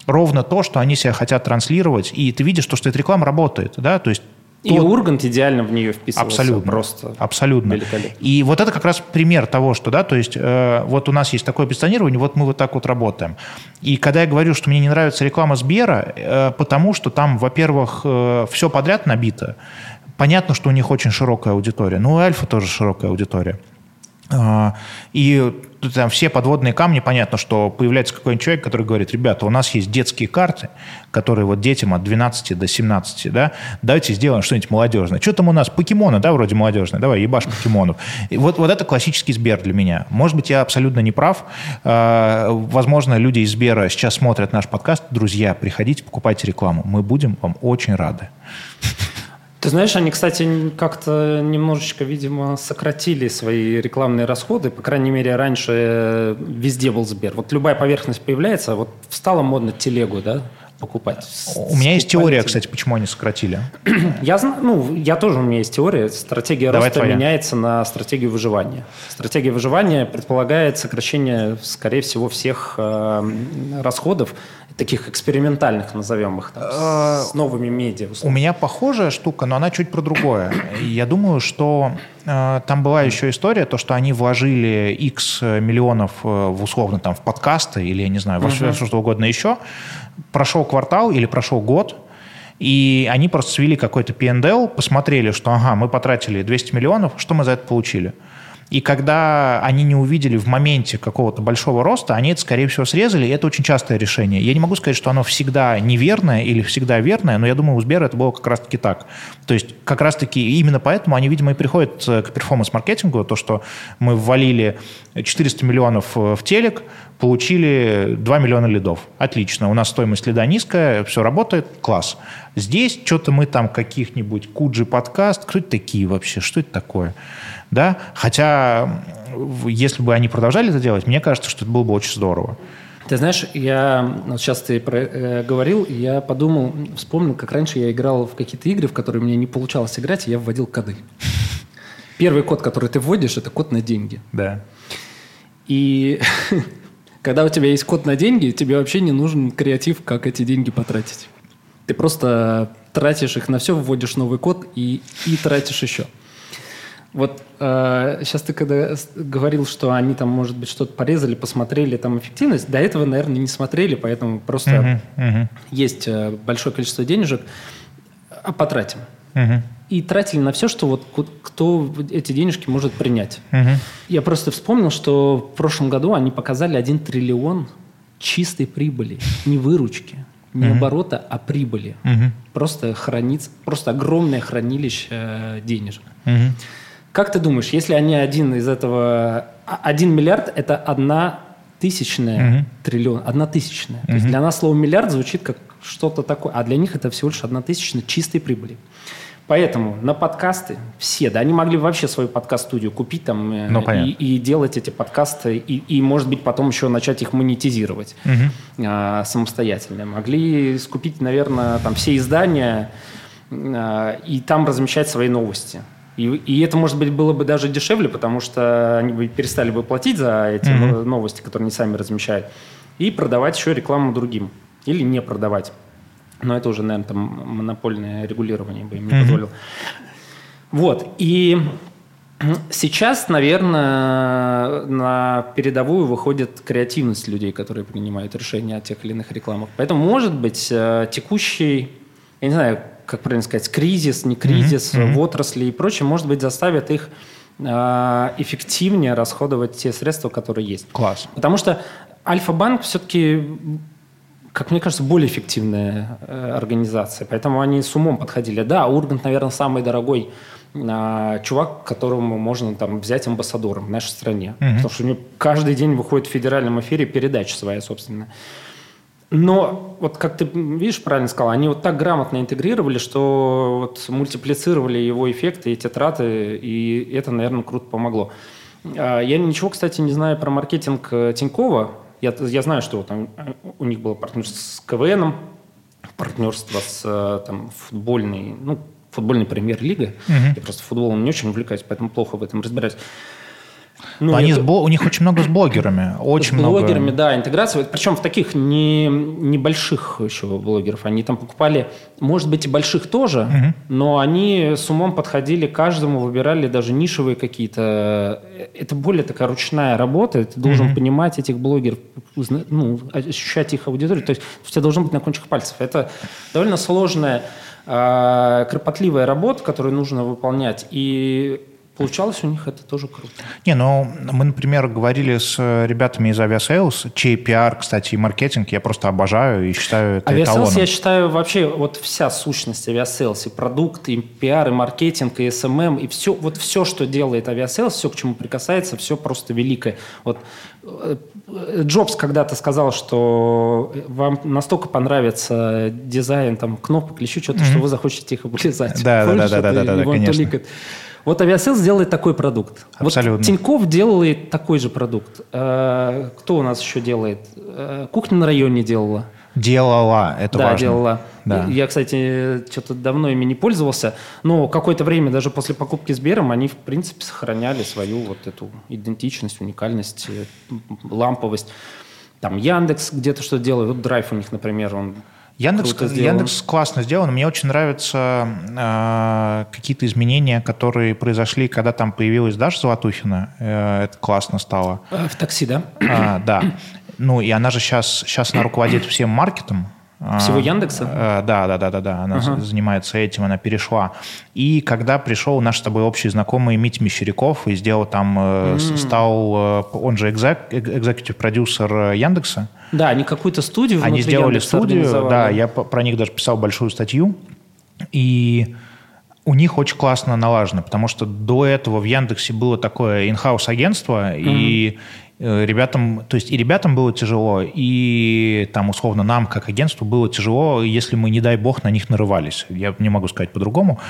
ровно то, что они себя хотят транслировать, и ты видишь, что, что эта реклама работает, да, то есть и то... Ургант идеально в нее вписывался. Абсолютно. Просто абсолютно. И вот это как раз пример того, что, да, то есть э, вот у нас есть такое позиционирование, вот мы вот так вот работаем. И когда я говорю, что мне не нравится реклама Сбера, э, потому что там, во-первых, э, все подряд набито. Понятно, что у них очень широкая аудитория. Ну, у Альфа тоже широкая аудитория. А, и там все подводные камни, понятно, что появляется какой-нибудь человек, который говорит, ребята, у нас есть детские карты, которые вот детям от 12 до 17, да, давайте сделаем что-нибудь молодежное. Что там у нас? Покемоны, да, вроде молодежные, давай, ебашь покемонов. И вот, вот это классический Сбер для меня. Может быть, я абсолютно не прав. А, возможно, люди из Сбера сейчас смотрят наш подкаст. Друзья, приходите, покупайте рекламу. Мы будем вам очень рады. Ты знаешь, они, кстати, как-то немножечко, видимо, сократили свои рекламные расходы. По крайней мере, раньше везде был Сбер. Вот любая поверхность появляется, вот стало модно телегу, да, покупать. У меня есть теория, кстати, почему они сократили. Я знаю, ну, я тоже, у меня есть теория. Стратегия Давай роста твоя. меняется на стратегию выживания. Стратегия выживания предполагает сокращение, скорее всего, всех э, расходов таких экспериментальных, назовем их, там, с э, новыми медиа. У меня похожая штука, но она чуть про другое. Я думаю, что э, там была еще история, то, что они вложили X миллионов э, в условно там в подкасты или, я не знаю, во uh-huh. что угодно еще. Прошел квартал или прошел год, и они просто свели какой-то P&L, посмотрели, что ага, мы потратили 200 миллионов, что мы за это получили? И когда они не увидели в моменте какого-то большого роста, они это, скорее всего, срезали, и это очень частое решение. Я не могу сказать, что оно всегда неверное или всегда верное, но я думаю, у Сбера это было как раз-таки так. То есть как раз-таки именно поэтому они, видимо, и приходят э, к перформанс-маркетингу, то, что мы ввалили 400 миллионов э, в телек, получили 2 миллиона лидов. Отлично, у нас стоимость лида низкая, все работает, класс. Здесь что-то мы там каких-нибудь Куджи подкаст, кто это такие вообще, что это такое? Да? Хотя, если бы они продолжали это делать, мне кажется, что это было бы очень здорово. Ты знаешь, я вот сейчас ты про, э, говорил, я подумал, вспомнил, как раньше я играл в какие-то игры, в которые мне не получалось играть, и я вводил коды. Первый код, который ты вводишь, это код на деньги. Да. И когда у тебя есть код на деньги, тебе вообще не нужен креатив, как эти деньги потратить. Ты просто тратишь их на все, вводишь новый код и, и тратишь еще. Вот э, сейчас ты когда говорил, что они там, может быть, что-то порезали, посмотрели там эффективность, до этого, наверное, не смотрели, поэтому просто uh-huh, uh-huh. есть э, большое количество денежек, а потратим. Uh-huh. И тратили на все, что вот кто эти денежки может принять. Uh-huh. Я просто вспомнил, что в прошлом году они показали 1 триллион чистой прибыли, не выручки, не uh-huh. оборота, а прибыли. Uh-huh. Просто хранится, просто огромное хранилище э, денежек. Uh-huh. Как ты думаешь, если они один из этого... А, один миллиард – это одна тысячная угу. триллион, одна тысячная. Угу. То есть для нас слово миллиард звучит как что-то такое, а для них это всего лишь одна тысячная чистой прибыли. Поэтому на подкасты все, да, они могли вообще свою подкаст-студию купить там э, ну, и, и делать эти подкасты, и, и, может быть, потом еще начать их монетизировать угу. а, самостоятельно. Могли скупить, наверное, там все издания а, и там размещать свои новости. И, и это, может быть, было бы даже дешевле, потому что они бы перестали бы платить за эти mm-hmm. новости, которые они сами размещают, и продавать еще рекламу другим. Или не продавать. Но это уже, наверное, там монопольное регулирование бы им не mm-hmm. позволило. Вот. И сейчас, наверное, на передовую выходит креативность людей, которые принимают решения о тех или иных рекламах. Поэтому, может быть, э, текущий, я не знаю, как правильно сказать, кризис, не кризис mm-hmm. в отрасли и прочее, может быть, заставит их э, эффективнее расходовать те средства, которые есть. Класс. Потому что Альфа-банк все-таки как мне кажется, более эффективная э, организация. Поэтому они с умом подходили. Да, Ургант, наверное, самый дорогой э, чувак, которому можно там взять амбассадором в нашей стране. Mm-hmm. Потому что у него каждый день выходит в федеральном эфире передача своя собственная. Но вот как ты видишь, правильно сказал, они вот так грамотно интегрировали, что вот мультиплицировали его эффекты, эти траты, и это, наверное, круто помогло. А, я ничего, кстати, не знаю про маркетинг э, Тинькова. Я, я знаю, что там, у них было партнерство с КВНом, партнерство с э, там, футбольной, ну, футбольной премьер-лигой. Угу. Я просто футболом не очень увлекаюсь, поэтому плохо в этом разбираюсь. Ну, они это... с, у них очень много с блогерами. Очень с много. блогерами, да, интеграция. Причем в таких не, небольших еще блогеров. Они там покупали, может быть, и больших тоже, угу. но они с умом подходили к каждому, выбирали даже нишевые какие-то. Это более такая ручная работа. Ты должен угу. понимать этих блогеров, ну, ощущать их аудиторию. То есть у тебя должно быть на кончиках пальцев. Это довольно сложная а, кропотливая работа, которую нужно выполнять. И Получалось у них это тоже круто. Не, ну мы, например, говорили с ребятами из Aviasales, чей пиар, кстати, и маркетинг я просто обожаю и считаю это Aviasales, эталоном. я считаю, вообще вот вся сущность Aviasales, и продукт, и пиар, и маркетинг, и SMM, эм эм, и все, вот все, что делает Aviasales, все, к чему прикасается, все просто великое. Вот э, Джобс когда-то сказал, что вам настолько понравится дизайн там, кнопок или еще что-то, mm-hmm. что вы захочете их облизать. Да, да, да, да, да, да, да, конечно. Вот Авиасейлс делает такой продукт. Абсолютно. Вот Тиньков делает такой же продукт. Э, кто у нас еще делает? Э, Кухня на районе делала. Делала, это да, важно. делала. Да. Я, кстати, что-то давно ими не пользовался, но какое-то время даже после покупки Сбером они, в принципе, сохраняли свою вот эту идентичность, уникальность, ламповость. Там Яндекс где-то что делает. Вот Драйв у них, например, он Яндекс, Яндекс классно сделан. Мне очень нравятся э, какие-то изменения, которые произошли, когда там появилась Даша Золотухина. Э, это классно стало. Э, в такси, да? А, да. Ну, и она же сейчас, сейчас она руководит всем маркетом. Всего Яндекса? А, да, да, да, да, да. Она ага. занимается этим, она перешла. И когда пришел наш с тобой общий знакомый Митя Мещеряков и сделал там, mm. стал, он же экзек, экзекутив продюсер Яндекса. Да, они какую-то студию Они сделали Яндекса студию, да, я про них даже писал большую статью. И у них очень классно налажено, потому что до этого в Яндексе было такое инхаус агентство, mm-hmm. и Э, ребятам, то есть и ребятам было тяжело, и там условно нам, как агентству, было тяжело, если мы, не дай бог, на них нарывались. Я не могу сказать по-другому,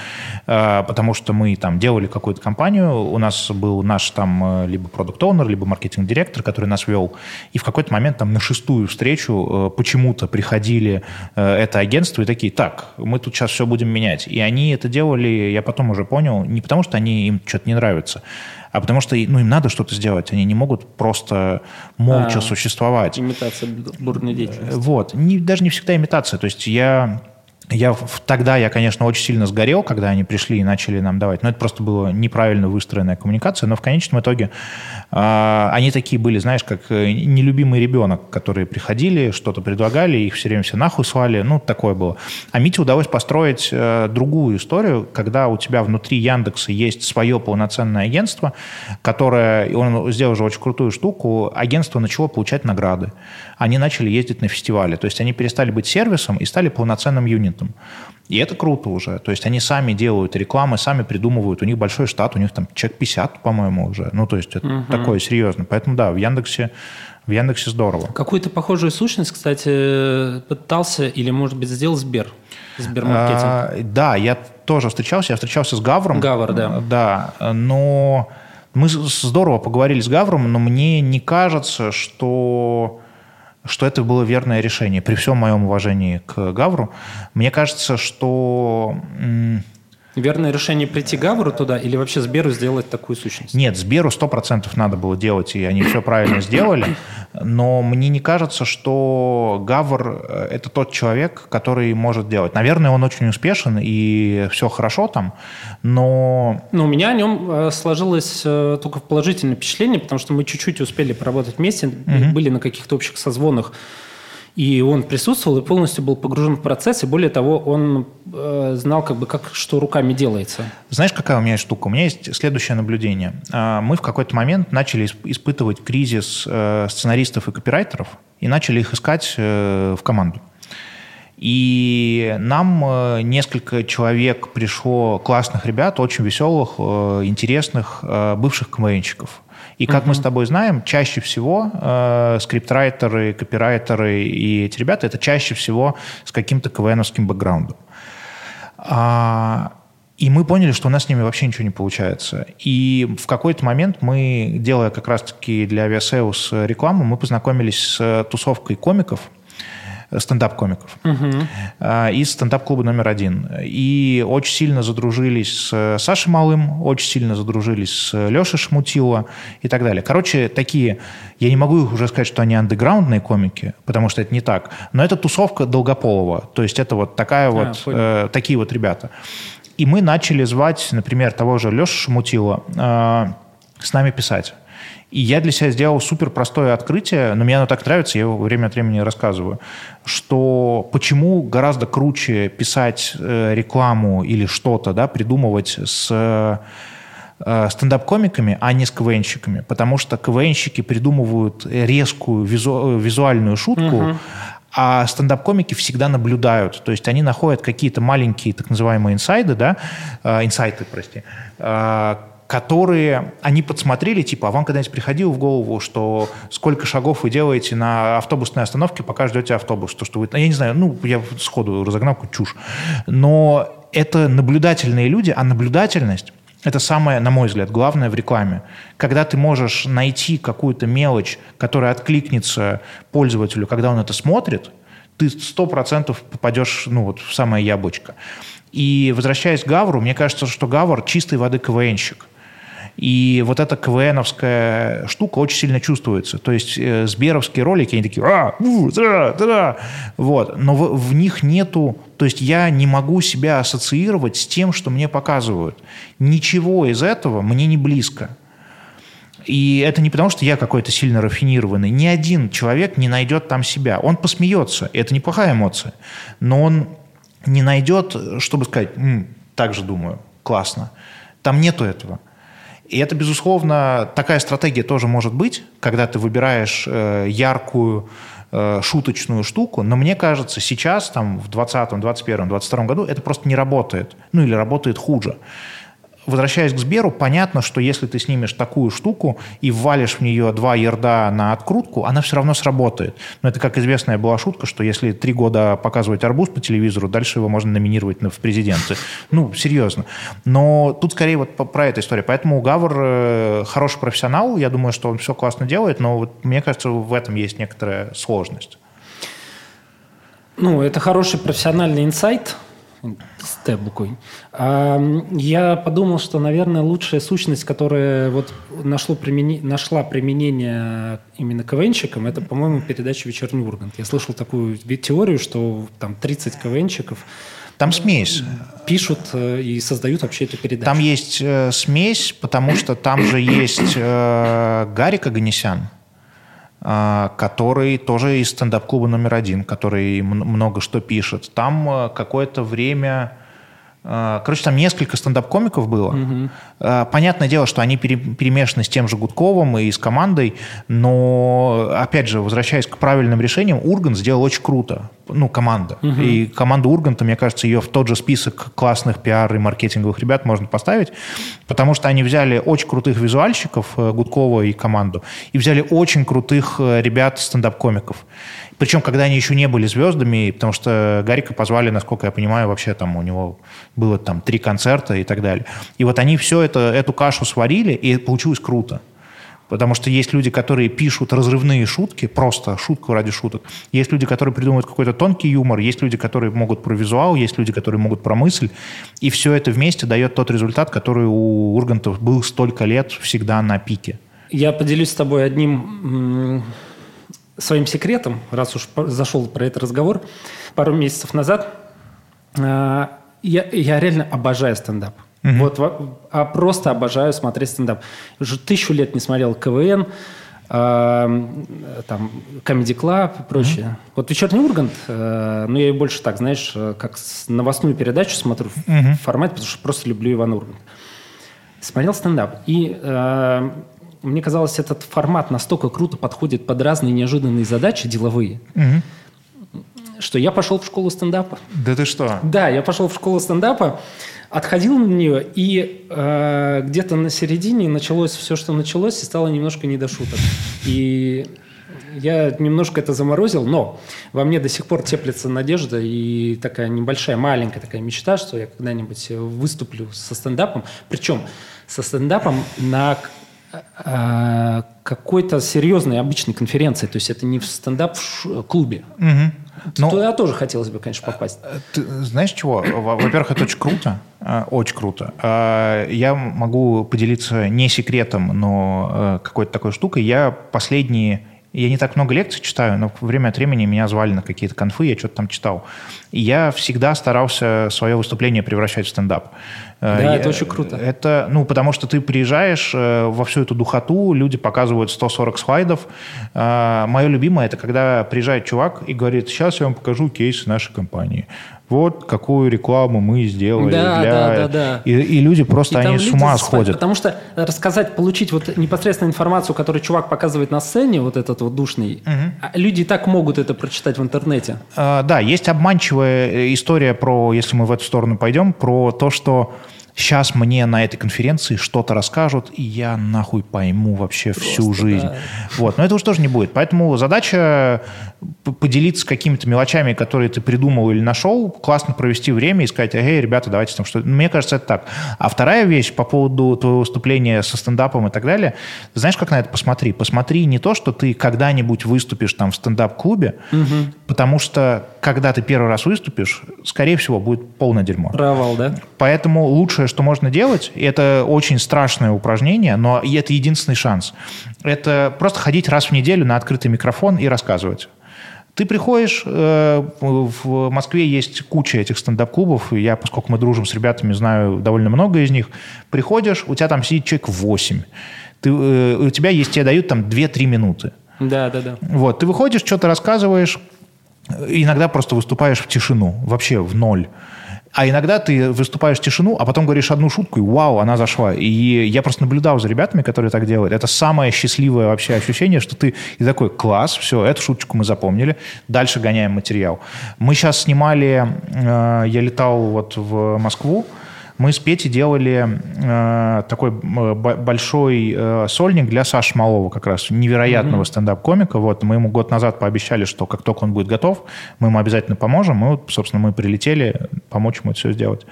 э, потому что мы там делали какую-то компанию, у нас был наш там э, либо продукт оунер либо маркетинг-директор, который нас вел, и в какой-то момент там на шестую встречу почему-то приходили это агентство и такие, так, мы тут сейчас все будем менять. И они это делали, я потом уже понял, не потому что они им что-то не нравится, а потому что ну, им надо что-то сделать. Они не могут просто молча а, существовать. Имитация бурной деятельности. Вот. Не, даже не всегда имитация. То есть я я, тогда я, конечно, очень сильно сгорел, когда они пришли и начали нам давать. Но это просто была неправильно выстроенная коммуникация. Но в конечном итоге э, они такие были, знаешь, как э, нелюбимый ребенок, которые приходили, что-то предлагали, их все время все нахуй свали. Ну, такое было. А Мите удалось построить э, другую историю, когда у тебя внутри Яндекса есть свое полноценное агентство, которое, он сделал же очень крутую штуку, агентство начало получать награды. Они начали ездить на фестивали. То есть они перестали быть сервисом и стали полноценным юнитом. И это круто уже. То есть они сами делают рекламы, сами придумывают. У них большой штат, у них там человек 50, по-моему, уже. Ну, то есть это угу. такое серьезно. Поэтому да, в Яндексе в Яндексе здорово. Какую-то похожую сущность, кстати, пытался или, может быть, сделал Сбер? Сбермаркетинг. А, да, я тоже встречался. Я встречался с Гавром. Гавр, да. Да, но мы здорово поговорили с Гавром, но мне не кажется, что что это было верное решение. При всем моем уважении к Гавру, мне кажется, что Верное решение прийти Гавру туда или вообще Сберу сделать такую сущность? Нет, Сберу 100% надо было делать, и они все правильно сделали. Но мне не кажется, что Гавр э, – это тот человек, который может делать. Наверное, он очень успешен, и все хорошо там, но... Но у меня о нем э, сложилось э, только положительное впечатление, потому что мы чуть-чуть успели поработать вместе, угу. были на каких-то общих созвонах и он присутствовал и полностью был погружен в процесс, и более того, он э, знал, как бы, как что руками делается. Знаешь, какая у меня штука? У меня есть следующее наблюдение. А, мы в какой-то момент начали испытывать кризис э, сценаристов и копирайтеров и начали их искать э, в команду. И нам э, несколько человек пришло классных ребят, очень веселых, интересных, бывших КВНщиков. И как uh-huh. мы с тобой знаем, чаще всего э, скриптрайтеры, копирайтеры и эти ребята это чаще всего с каким-то КВНовским бэкграундом. А, и мы поняли, что у нас с ними вообще ничего не получается. И в какой-то момент мы, делая как раз-таки для Авиасеус рекламу, мы познакомились с тусовкой комиков, стендап-комиков угу. из стендап-клуба номер один. И очень сильно задружились с Сашей Малым, очень сильно задружились с Лешей Шмутило и так далее. Короче, такие, я не могу уже сказать, что они андеграундные комики, потому что это не так, но это тусовка Долгополова. То есть это вот такая а, вот, э, такие вот ребята. И мы начали звать, например, того же Лешу Шмутила э, с нами писать. И я для себя сделал супер простое открытие, но мне оно так нравится, я его время от времени рассказываю, что почему гораздо круче писать э, рекламу или что-то, да, придумывать с э, стендап-комиками, а не с КВНщиками. Потому что КВНщики придумывают резкую визу, визуальную шутку, угу. а стендап-комики всегда наблюдают. То есть они находят какие-то маленькие так называемые инсайды, да, э, инсайты, прости, которые они подсмотрели, типа, а вам когда-нибудь приходило в голову, что сколько шагов вы делаете на автобусной остановке, пока ждете автобус, то, что вы, я не знаю, ну, я сходу разогнал какую чушь, но это наблюдательные люди, а наблюдательность это самое, на мой взгляд, главное в рекламе. Когда ты можешь найти какую-то мелочь, которая откликнется пользователю, когда он это смотрит, ты сто процентов попадешь ну, вот, в самое яблочко. И возвращаясь к Гавру, мне кажется, что Гавр чистой воды КВНщик – и вот эта КВНовская штука очень сильно чувствуется. То есть э, сберовские ролики, они такие, а, у, да, да, вот. Но в, в них нету, то есть я не могу себя ассоциировать с тем, что мне показывают. Ничего из этого мне не близко. И это не потому, что я какой-то сильно рафинированный. Ни один человек не найдет там себя. Он посмеется. Это неплохая эмоция. Но он не найдет, чтобы сказать, М, так же думаю, классно. Там нету этого. И это, безусловно, такая стратегия тоже может быть, когда ты выбираешь э, яркую, э, шуточную штуку, но мне кажется, сейчас, там, в 2020, 2021, 2022 году это просто не работает. Ну, или работает хуже возвращаясь к Сберу, понятно, что если ты снимешь такую штуку и ввалишь в нее два ярда на открутку, она все равно сработает. Но это, как известная была шутка, что если три года показывать арбуз по телевизору, дальше его можно номинировать в президенты. Ну, серьезно. Но тут скорее вот про эту историю. Поэтому Гавр э, хороший профессионал, я думаю, что он все классно делает, но вот мне кажется, в этом есть некоторая сложность. Ну, это хороший профессиональный инсайт – Стеблкоин. Я подумал, что, наверное, лучшая сущность, которая вот нашло примени... нашла применение именно КВНщикам, это, по-моему, передача «Вечерний Ургант». Я слышал такую теорию, что там 30 КВНщиков там смесь. Пишут э, и создают вообще эту передачу. Там есть э, смесь, потому что там же есть э, Гарик Аганесян, а, который тоже из стендап-клуба номер один, который много что пишет. Там э, какое-то время а, короче, там несколько стендап-комиков было. Угу. Понятное дело, что они перемешаны с тем же Гудковым и с командой, но, опять же, возвращаясь к правильным решениям, Ургант сделал очень круто. Ну, команда. Угу. И команда Урганта, мне кажется, ее в тот же список классных пиар и маркетинговых ребят можно поставить, потому что они взяли очень крутых визуальщиков, э, Гудкова и команду, и взяли очень крутых э, ребят стендап-комиков. Причем, когда они еще не были звездами, потому что Гарика позвали, насколько я понимаю, вообще там у него было там три концерта и так далее. И вот они все это, эту кашу сварили, и получилось круто. Потому что есть люди, которые пишут разрывные шутки, просто шутку ради шуток. Есть люди, которые придумывают какой-то тонкий юмор, есть люди, которые могут про визуал, есть люди, которые могут про мысль. И все это вместе дает тот результат, который у Ургантов был столько лет всегда на пике. Я поделюсь с тобой одним своим секретом, раз уж зашел про этот разговор, пару месяцев назад э, я, я реально обожаю стендап. Угу. Вот, а просто обожаю смотреть стендап. Уже тысячу лет не смотрел КВН, э, там, Comedy Club и прочее. Угу. Вот «Вечерний Ургант», э, ну, я ее больше так, знаешь, как новостную передачу смотрю угу. в формате, потому что просто люблю Ивана Урганта. Смотрел стендап. И э, мне казалось, этот формат настолько круто подходит под разные неожиданные задачи деловые, угу. что я пошел в школу стендапа. Да ты что? Да, я пошел в школу стендапа, отходил на нее, и э, где-то на середине началось все, что началось, и стало немножко не до шуток. И я немножко это заморозил, но во мне до сих пор теплится надежда и такая небольшая, маленькая такая мечта, что я когда-нибудь выступлю со стендапом. Причем со стендапом на какой-то серьезной обычной конференции. То есть это не в стендап-клубе. Угу. Но, Туда тоже хотелось бы, конечно, попасть. Э, ты знаешь чего? Во-первых, это очень круто. Э, очень круто. Я могу поделиться не секретом, но какой-то такой штукой. Я последние я не так много лекций читаю, но время от времени меня звали на какие-то конфы, я что-то там читал. И я всегда старался свое выступление превращать в стендап. Да, я, это очень круто. Это, ну, потому что ты приезжаешь э, во всю эту духоту, люди показывают 140 слайдов. Э, Мое любимое – это когда приезжает чувак и говорит, сейчас я вам покажу кейс нашей компании вот какую рекламу мы сделали да, для... Да, да, да. И, и люди просто, и они с ума сходят. Потому что рассказать, получить вот непосредственно информацию, которую чувак показывает на сцене, вот этот вот душный, угу. люди и так могут это прочитать в интернете. А, да, есть обманчивая э, история про, если мы в эту сторону пойдем, про то, что сейчас мне на этой конференции что-то расскажут, и я нахуй пойму вообще Просто, всю жизнь. Да. Вот. Но это уж тоже не будет. Поэтому задача поделиться какими-то мелочами, которые ты придумал или нашел, классно провести время и сказать, эй, ребята, давайте там что-то. Мне кажется, это так. А вторая вещь по поводу твоего выступления со стендапом и так далее, знаешь, как на это посмотри? Посмотри не то, что ты когда-нибудь выступишь там в стендап-клубе, угу. Потому что когда ты первый раз выступишь, скорее всего, будет полное дерьмо. Провал, да? Поэтому лучшее, что можно делать, это очень страшное упражнение, но это единственный шанс. Это просто ходить раз в неделю на открытый микрофон и рассказывать Ты приходишь, э, в Москве есть куча этих стендап-клубов, я, поскольку мы дружим с ребятами, знаю довольно много из них. Приходишь, у тебя там сидит человек 8. Ты, э, у тебя есть, тебе дают там 2-3 минуты. Да, да, да. Вот, ты выходишь, что-то рассказываешь, иногда просто выступаешь в тишину, вообще в ноль. А иногда ты выступаешь в тишину, а потом говоришь одну шутку, и вау, она зашла. И я просто наблюдал за ребятами, которые так делают. Это самое счастливое вообще ощущение, что ты и такой, класс, все, эту шуточку мы запомнили, дальше гоняем материал. Мы сейчас снимали, э, я летал вот в Москву, мы с Петей делали э, такой э, большой э, сольник для Саши Малова, как раз невероятного mm-hmm. стендап-комика. Вот мы ему год назад пообещали, что как только он будет готов, мы ему обязательно поможем. Мы, вот, собственно, мы прилетели помочь ему это все сделать.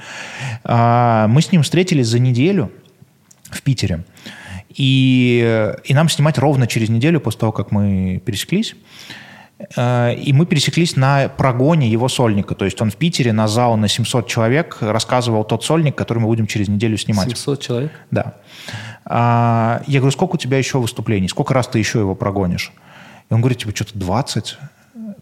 Э, мы с ним встретились за неделю в Питере. И, и нам снимать ровно через неделю после того, как мы пересеклись. Э, и мы пересеклись на прогоне его сольника. То есть он в Питере на зал на 700 человек рассказывал тот сольник, который мы будем через неделю снимать. 700 человек? Да. А, я говорю, сколько у тебя еще выступлений? Сколько раз ты еще его прогонишь? И он говорит, типа, что-то 20.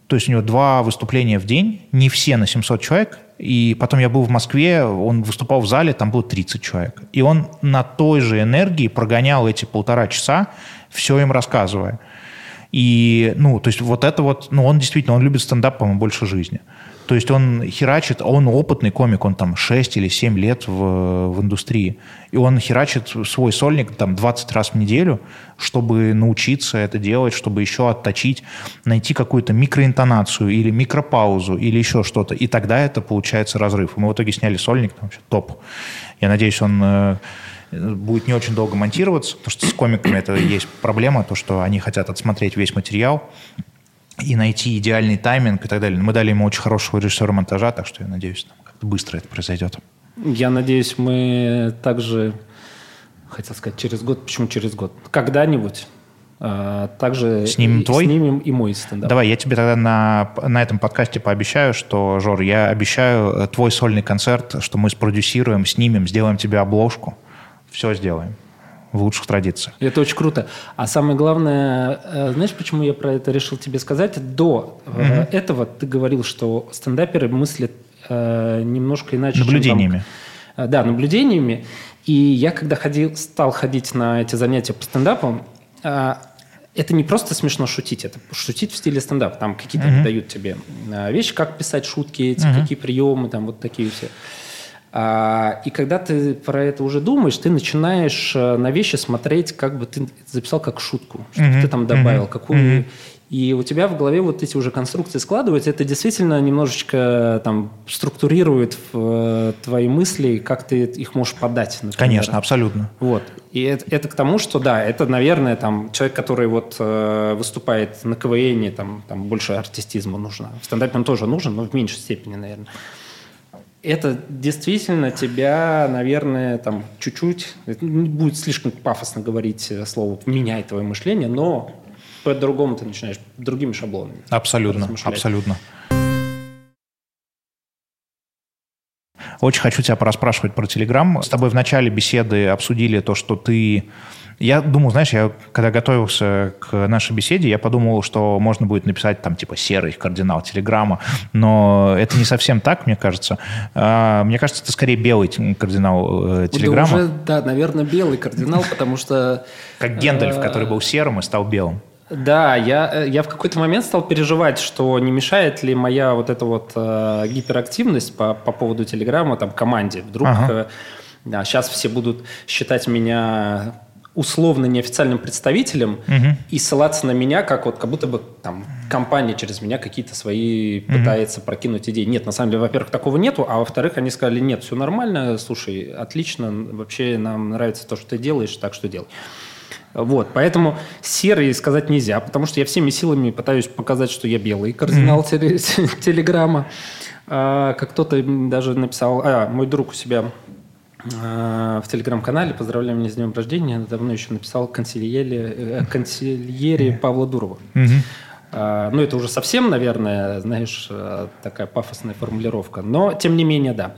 То есть у него два выступления в день, не все на 700 человек. И потом я был в Москве, он выступал в зале, там было 30 человек. И он на той же энергии прогонял эти полтора часа, все им рассказывая. И, ну, то есть вот это вот, ну, он действительно, он любит стендап, по-моему, больше жизни. То есть он херачит, он опытный комик, он там 6 или 7 лет в, в индустрии. И он херачит свой сольник там 20 раз в неделю, чтобы научиться это делать, чтобы еще отточить, найти какую-то микроинтонацию или микропаузу или еще что-то. И тогда это получается разрыв. Мы в итоге сняли сольник, там вообще топ. Я надеюсь, он э, будет не очень долго монтироваться, потому что с комиками это есть проблема, то, что они хотят отсмотреть весь материал и найти идеальный тайминг и так далее. Мы дали ему очень хорошего режиссера монтажа, так что я надеюсь, как-то быстро это произойдет. Я надеюсь, мы также, хотел сказать, через год, почему через год? Когда-нибудь а, также снимем и, твой? Снимем и мой стендап. Давай, я тебе тогда на, на этом подкасте пообещаю, что, Жор, я обещаю э, твой сольный концерт, что мы спродюсируем, снимем, сделаем тебе обложку все сделаем в лучших традициях. Это очень круто. А самое главное, э, знаешь, почему я про это решил тебе сказать? До угу. этого ты говорил, что стендаперы мыслят э, немножко иначе. Наблюдениями. Чем там, да, наблюдениями. И я, когда ходил, стал ходить на эти занятия по стендапу, это не просто смешно шутить, это шутить в стиле стендап. Там какие-то uh дают тебе вещи, как писать шутки, эти, uh какие приемы, там вот такие все. А, и когда ты про это уже думаешь, ты начинаешь э, на вещи смотреть, как бы ты записал как шутку, что mm-hmm. ты там добавил, mm-hmm. какую... Mm-hmm. И у тебя в голове вот эти уже конструкции складываются. Это действительно немножечко там структурирует э, твои мысли, как ты их можешь подать. Например. Конечно, абсолютно. Вот. И это, это к тому, что да, это, наверное, там человек, который вот э, выступает на КВН, там, там больше артистизма нужно. В стендапе он тоже нужен, но в меньшей степени, наверное это действительно тебя, наверное, там чуть-чуть, не будет слишком пафосно говорить э, слово «меняет твое мышление», но по-другому ты начинаешь другими шаблонами. Абсолютно, абсолютно. Очень хочу тебя пораспрашивать про Телеграм. С тобой в начале беседы обсудили то, что ты я думал, знаешь, я когда готовился к нашей беседе, я подумал, что можно будет написать там типа серый кардинал Телеграма, но это не совсем так, мне кажется. А, мне кажется, это скорее белый кардинал э, Телеграма. Да, уже, да, наверное, белый кардинал, потому что... Как Гендальф, который был серым и стал белым. Да, я, я в какой-то момент стал переживать, что не мешает ли моя вот эта вот э, гиперактивность по, по поводу Телеграма там команде. Вдруг ага. э, да, сейчас все будут считать меня условно неофициальным представителем угу. и ссылаться на меня, как вот как будто бы там компания через меня какие-то свои угу. пытается прокинуть идеи. Нет, на самом деле, во-первых, такого нету, а во-вторых, они сказали, нет, все нормально, слушай, отлично, вообще нам нравится то, что ты делаешь, так что делай. Вот, поэтому серый сказать нельзя, потому что я всеми силами пытаюсь показать, что я белый кардинал mm-hmm. телеграмма. А, как кто-то даже написал, а, мой друг у себя в телеграм-канале «Поздравляю меня с днем рождения» давно еще написал консильере, э, консильере Павла Дурова. Угу. Ну, это уже совсем, наверное, знаешь, э, такая пафосная формулировка. Но, тем не менее, да.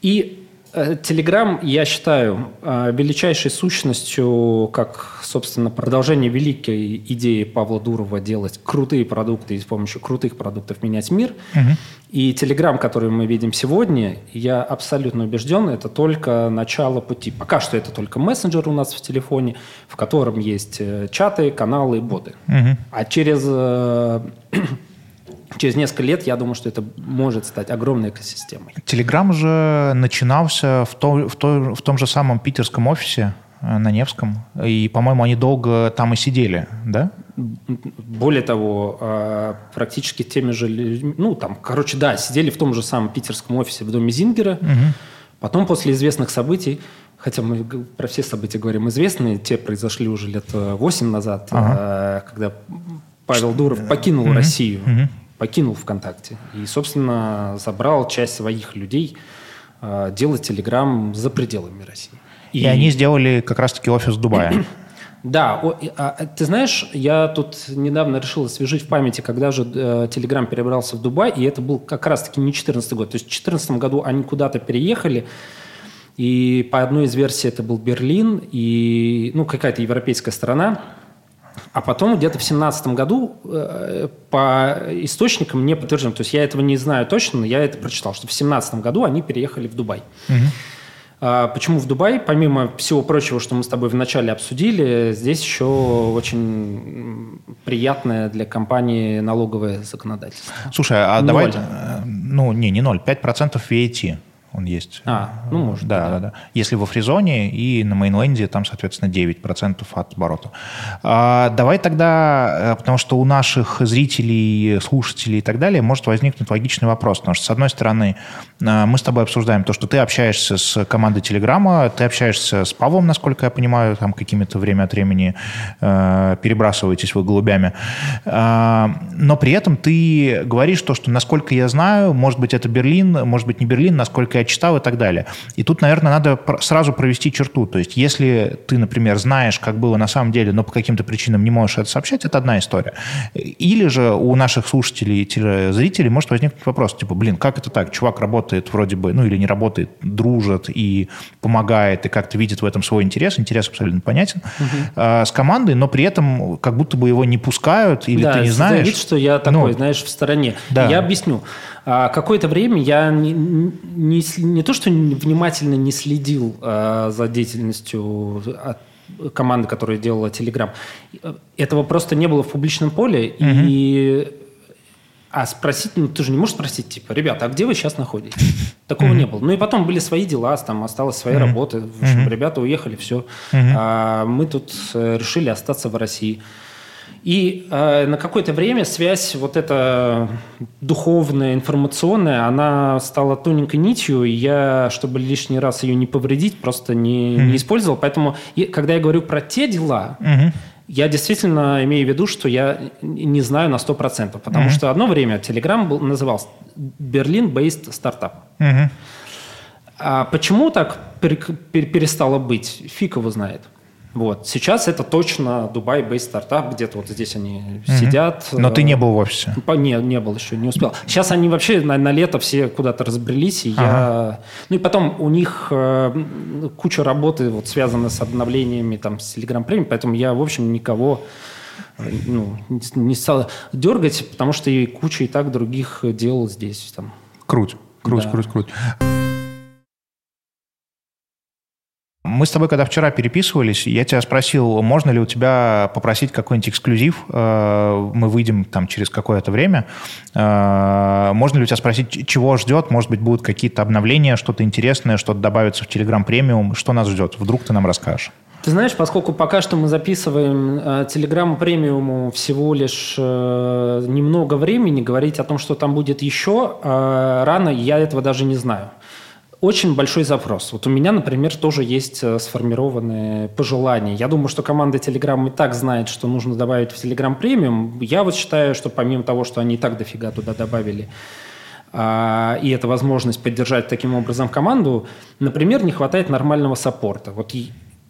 И Телеграм, я считаю, э, величайшей сущностью, как, собственно, продолжение великой идеи Павла Дурова делать крутые продукты и с помощью крутых продуктов менять мир. Угу. И Телеграм, который мы видим сегодня, я абсолютно убежден, это только начало пути. Пока что это только мессенджер у нас в телефоне, в котором есть э, чаты, каналы и боты. Угу. А через через несколько лет, я думаю, что это может стать огромной экосистемой. Телеграм же начинался в, то, в, то, в том же самом питерском офисе э, на Невском, и, по-моему, они долго там и сидели, да? Более того, э, практически теми же людьми, ну, там, короче, да, сидели в том же самом питерском офисе в доме Зингера, угу. потом после известных событий, хотя мы про все события говорим известные, те произошли уже лет 8 назад, ага. Э, когда Павел Дуров покинул угу. Россию. Угу покинул ВКонтакте и, собственно, забрал часть своих людей э, делать Телеграм за пределами России. И, и они сделали как раз-таки офис Дубая. Да, а, ты знаешь, я тут недавно решил освежить в памяти, когда же Телеграм перебрался в Дубай, и это был как раз-таки не 2014 год. То есть в 2014 году они куда-то переехали, и по одной из версий это был Берлин, и ну, какая-то европейская страна. А потом где-то в семнадцатом году э, по источникам не подтверждено, то есть я этого не знаю точно, но я это прочитал, что в семнадцатом году они переехали в Дубай. Угу. А, почему в Дубай? Помимо всего прочего, что мы с тобой вначале обсудили, здесь еще очень приятное для компании налоговое законодательство. Слушай, а ноль. давай... Э, ну, не, не ноль, 5% VAT он есть. А, ну, может. Да, да, да. Если во фризоне и на мейнленде, там, соответственно, 9% от оборота. А, давай тогда, э, потому что у наших зрителей, слушателей и так далее может возникнуть логичный вопрос. Потому что, с одной стороны, э, мы с тобой обсуждаем то, что ты общаешься с командой Телеграма, ты общаешься с Павлом, насколько я понимаю, там какими-то время от времени э, перебрасываетесь вы голубями. Э, но при этом ты говоришь то, что, насколько я знаю, может быть, это Берлин, может быть, не Берлин, насколько я читал и так далее. И тут, наверное, надо сразу провести черту. То есть, если ты, например, знаешь, как было на самом деле, но по каким-то причинам не можешь это сообщать, это одна история. Или же у наших слушателей и зрителей может возникнуть вопрос, типа, блин, как это так? Чувак работает вроде бы, ну или не работает, дружит и помогает, и как-то видит в этом свой интерес, интерес абсолютно понятен, угу. а, с командой, но при этом как будто бы его не пускают, или да, ты не знаешь. вид, что я такой, ну, знаешь, в стороне. Да. Я объясню. А, какое-то время я не, не, не то, что внимательно не следил а, за деятельностью команды, которая делала Telegram. Этого просто не было в публичном поле. Угу. И а спросить, ну ты же не можешь спросить, типа, ребята, а где вы сейчас находитесь? Такого mm-hmm. не было. Ну и потом были свои дела, там осталась своя mm-hmm. работа. В общем, mm-hmm. ребята уехали, все. Mm-hmm. А, мы тут э, решили остаться в России. И э, на какое-то время связь вот эта духовная, информационная, она стала тоненькой нитью, и я, чтобы лишний раз ее не повредить, просто не, mm-hmm. не использовал. Поэтому, и, когда я говорю про те дела, mm-hmm. я действительно имею в виду, что я не знаю на 100%, потому mm-hmm. что одно время Telegram был, назывался Berlin-based стартап. Mm-hmm. А почему так перестало быть, фиг его знает. Вот. Сейчас это точно Дубай Бейс стартап, где-то вот здесь они угу. сидят. Но ты не был в офисе? Не, не был еще, не успел. Сейчас они вообще на, на лето все куда-то разбрелись, и ага. я... Ну и потом у них э, куча работы вот связана с обновлениями там с Telegram Premium, поэтому я, в общем, никого э, ну, не стал дергать, потому что и куча и так других дел здесь. Там. Круть, круть, да. круть, круть. Мы с тобой, когда вчера переписывались, я тебя спросил, можно ли у тебя попросить какой-нибудь эксклюзив, э, мы выйдем там через какое-то время, э, можно ли у тебя спросить, чего ждет, может быть, будут какие-то обновления, что-то интересное, что-то добавится в Telegram премиум, что нас ждет? Вдруг ты нам расскажешь? Ты знаешь, поскольку пока что мы записываем Telegram премиуму всего лишь э, немного времени, говорить о том, что там будет еще, рано, я этого даже не знаю очень большой запрос. Вот у меня, например, тоже есть э, сформированные пожелания. Я думаю, что команда Telegram и так знает, что нужно добавить в Telegram премиум. Я вот считаю, что помимо того, что они и так дофига туда добавили, а, и это возможность поддержать таким образом команду, например, не хватает нормального саппорта. Вот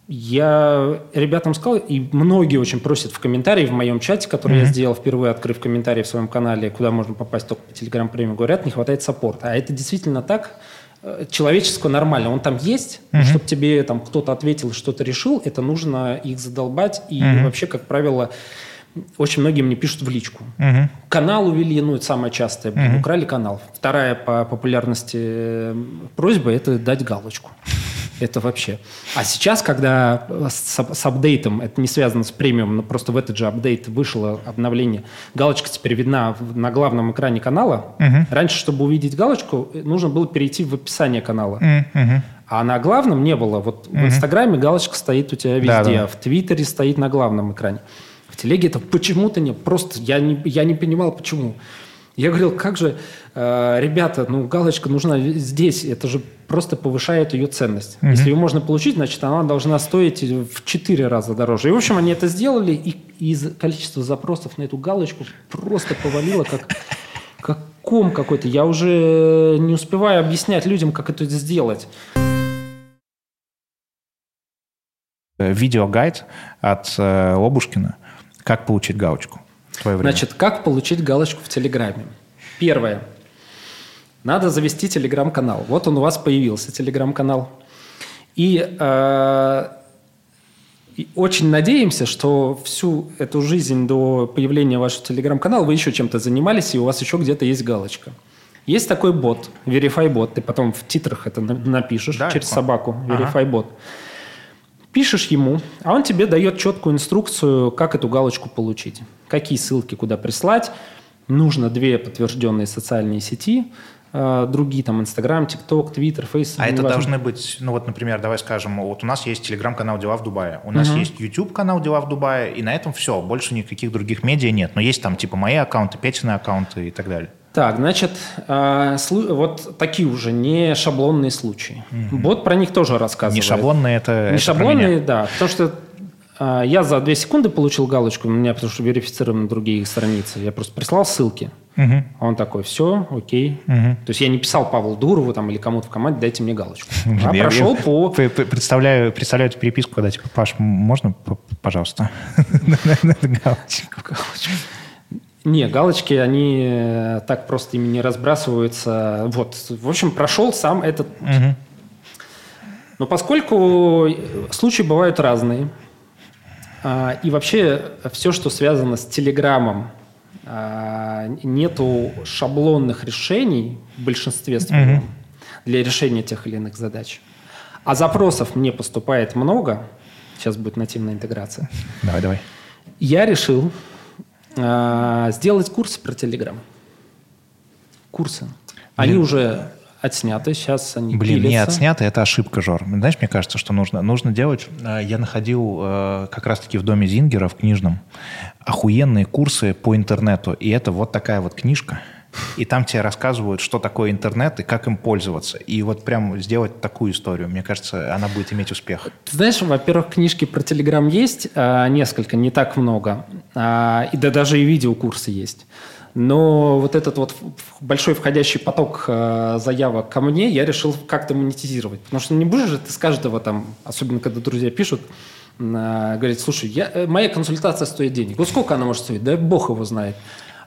я ребятам сказал, и многие очень просят в комментарии в моем чате, который mm-hmm. я сделал впервые, открыв комментарий в своем канале, куда можно попасть только по Telegram премиум, говорят, не хватает саппорта. А это действительно так. Э, человеческого нормально. Он там есть, угу. чтобы тебе там кто-то ответил, что-то решил, это нужно их задолбать. И угу. вообще, как правило, очень многие мне пишут в личку. Угу. Канал увели, ну, это самое частое. Угу. Украли канал. Вторая по популярности э, просьба – это дать галочку. Это вообще. А сейчас, когда с, с апдейтом, это не связано с премиум, но просто в этот же апдейт вышло обновление, галочка теперь видна на главном экране канала. Угу. Раньше, чтобы увидеть галочку, нужно было перейти в описание канала. Угу. А на главном не было. Вот угу. в Инстаграме галочка стоит у тебя везде, да, да. а в Твиттере стоит на главном экране. В Телеге это почему-то не. Просто я не, я не понимал, почему. Я говорил, как же, э, ребята, ну галочка нужна здесь, это же просто повышает ее ценность. Mm-hmm. Если ее можно получить, значит, она должна стоить в 4 раза дороже. И, в общем, они это сделали, и из количества запросов на эту галочку просто повалило, как, как ком какой-то. Я уже не успеваю объяснять людям, как это сделать. Видеогайд от э, Обушкина «Как получить галочку» твое время? Значит, как получить галочку в Телеграме? Первое. Надо завести Телеграм-канал. Вот он у вас появился, Телеграм-канал. И, э, и очень надеемся, что всю эту жизнь до появления вашего Телеграм-канала вы еще чем-то занимались, и у вас еще где-то есть галочка. Есть такой бот, Verify бот. Ты потом в титрах это напишешь да, через собаку. Verify ага. Пишешь ему, а он тебе дает четкую инструкцию, как эту галочку получить. Какие ссылки куда прислать. Нужно две подтвержденные социальные сети, э, другие там Инстаграм, ТикТок, Твиттер, Фейс. А это должны быть, ну вот, например, давай скажем, вот у нас есть телеграм-канал «Дела в Дубае», у нас угу. есть YouTube-канал «Дела в Дубае», и на этом все, больше никаких других медиа нет. Но есть там типа мои аккаунты, Петины аккаунты и так далее. Так, значит, э, вот такие уже не шаблонные случаи. Угу. Бот про них тоже рассказывает. Не шаблонные это Не это шаблонные, да. Потому что я за две секунды получил галочку, у меня потому что верифицированы другие страницы. Я просто прислал ссылки. Угу. А он такой, все, окей. Угу. То есть я не писал Павлу Дурову там, или кому-то в команде, дайте мне галочку. А я, прошел по... Представляю, представляю эту переписку, когда типа, Паш, можно, пожалуйста, галочку? Не, галочки, они э, так просто ими не разбрасываются. Вот, в общем, прошел сам этот. Но поскольку случаи бывают разные, а, и вообще все, что связано с Телеграмом, а, нету шаблонных решений в большинстве своем угу. для решения тех или иных задач. А запросов мне поступает много. Сейчас будет нативная интеграция. Давай, давай. Я решил а, сделать курсы про Телеграм. Курсы. Они Блин. уже отсняты, сейчас они Блин, пилятся. не отсняты, это ошибка, Жор. Знаешь, мне кажется, что нужно, нужно делать... А, я находил э, как раз-таки в доме Зингера, в книжном, охуенные курсы по интернету. И это вот такая вот книжка – и там тебе рассказывают, что такое интернет и как им пользоваться. И вот прям сделать такую историю, мне кажется, она будет иметь успех. Ты знаешь, во-первых, книжки про Телеграм есть, а, несколько, не так много. А, и да даже и видеокурсы есть. Но вот этот вот большой входящий поток э, заявок ко мне я решил как-то монетизировать. Потому что не будешь же ты с каждого там, особенно когда друзья пишут, э, говорит, слушай, я, э, моя консультация стоит денег. Вот сколько она может стоить? Да бог его знает.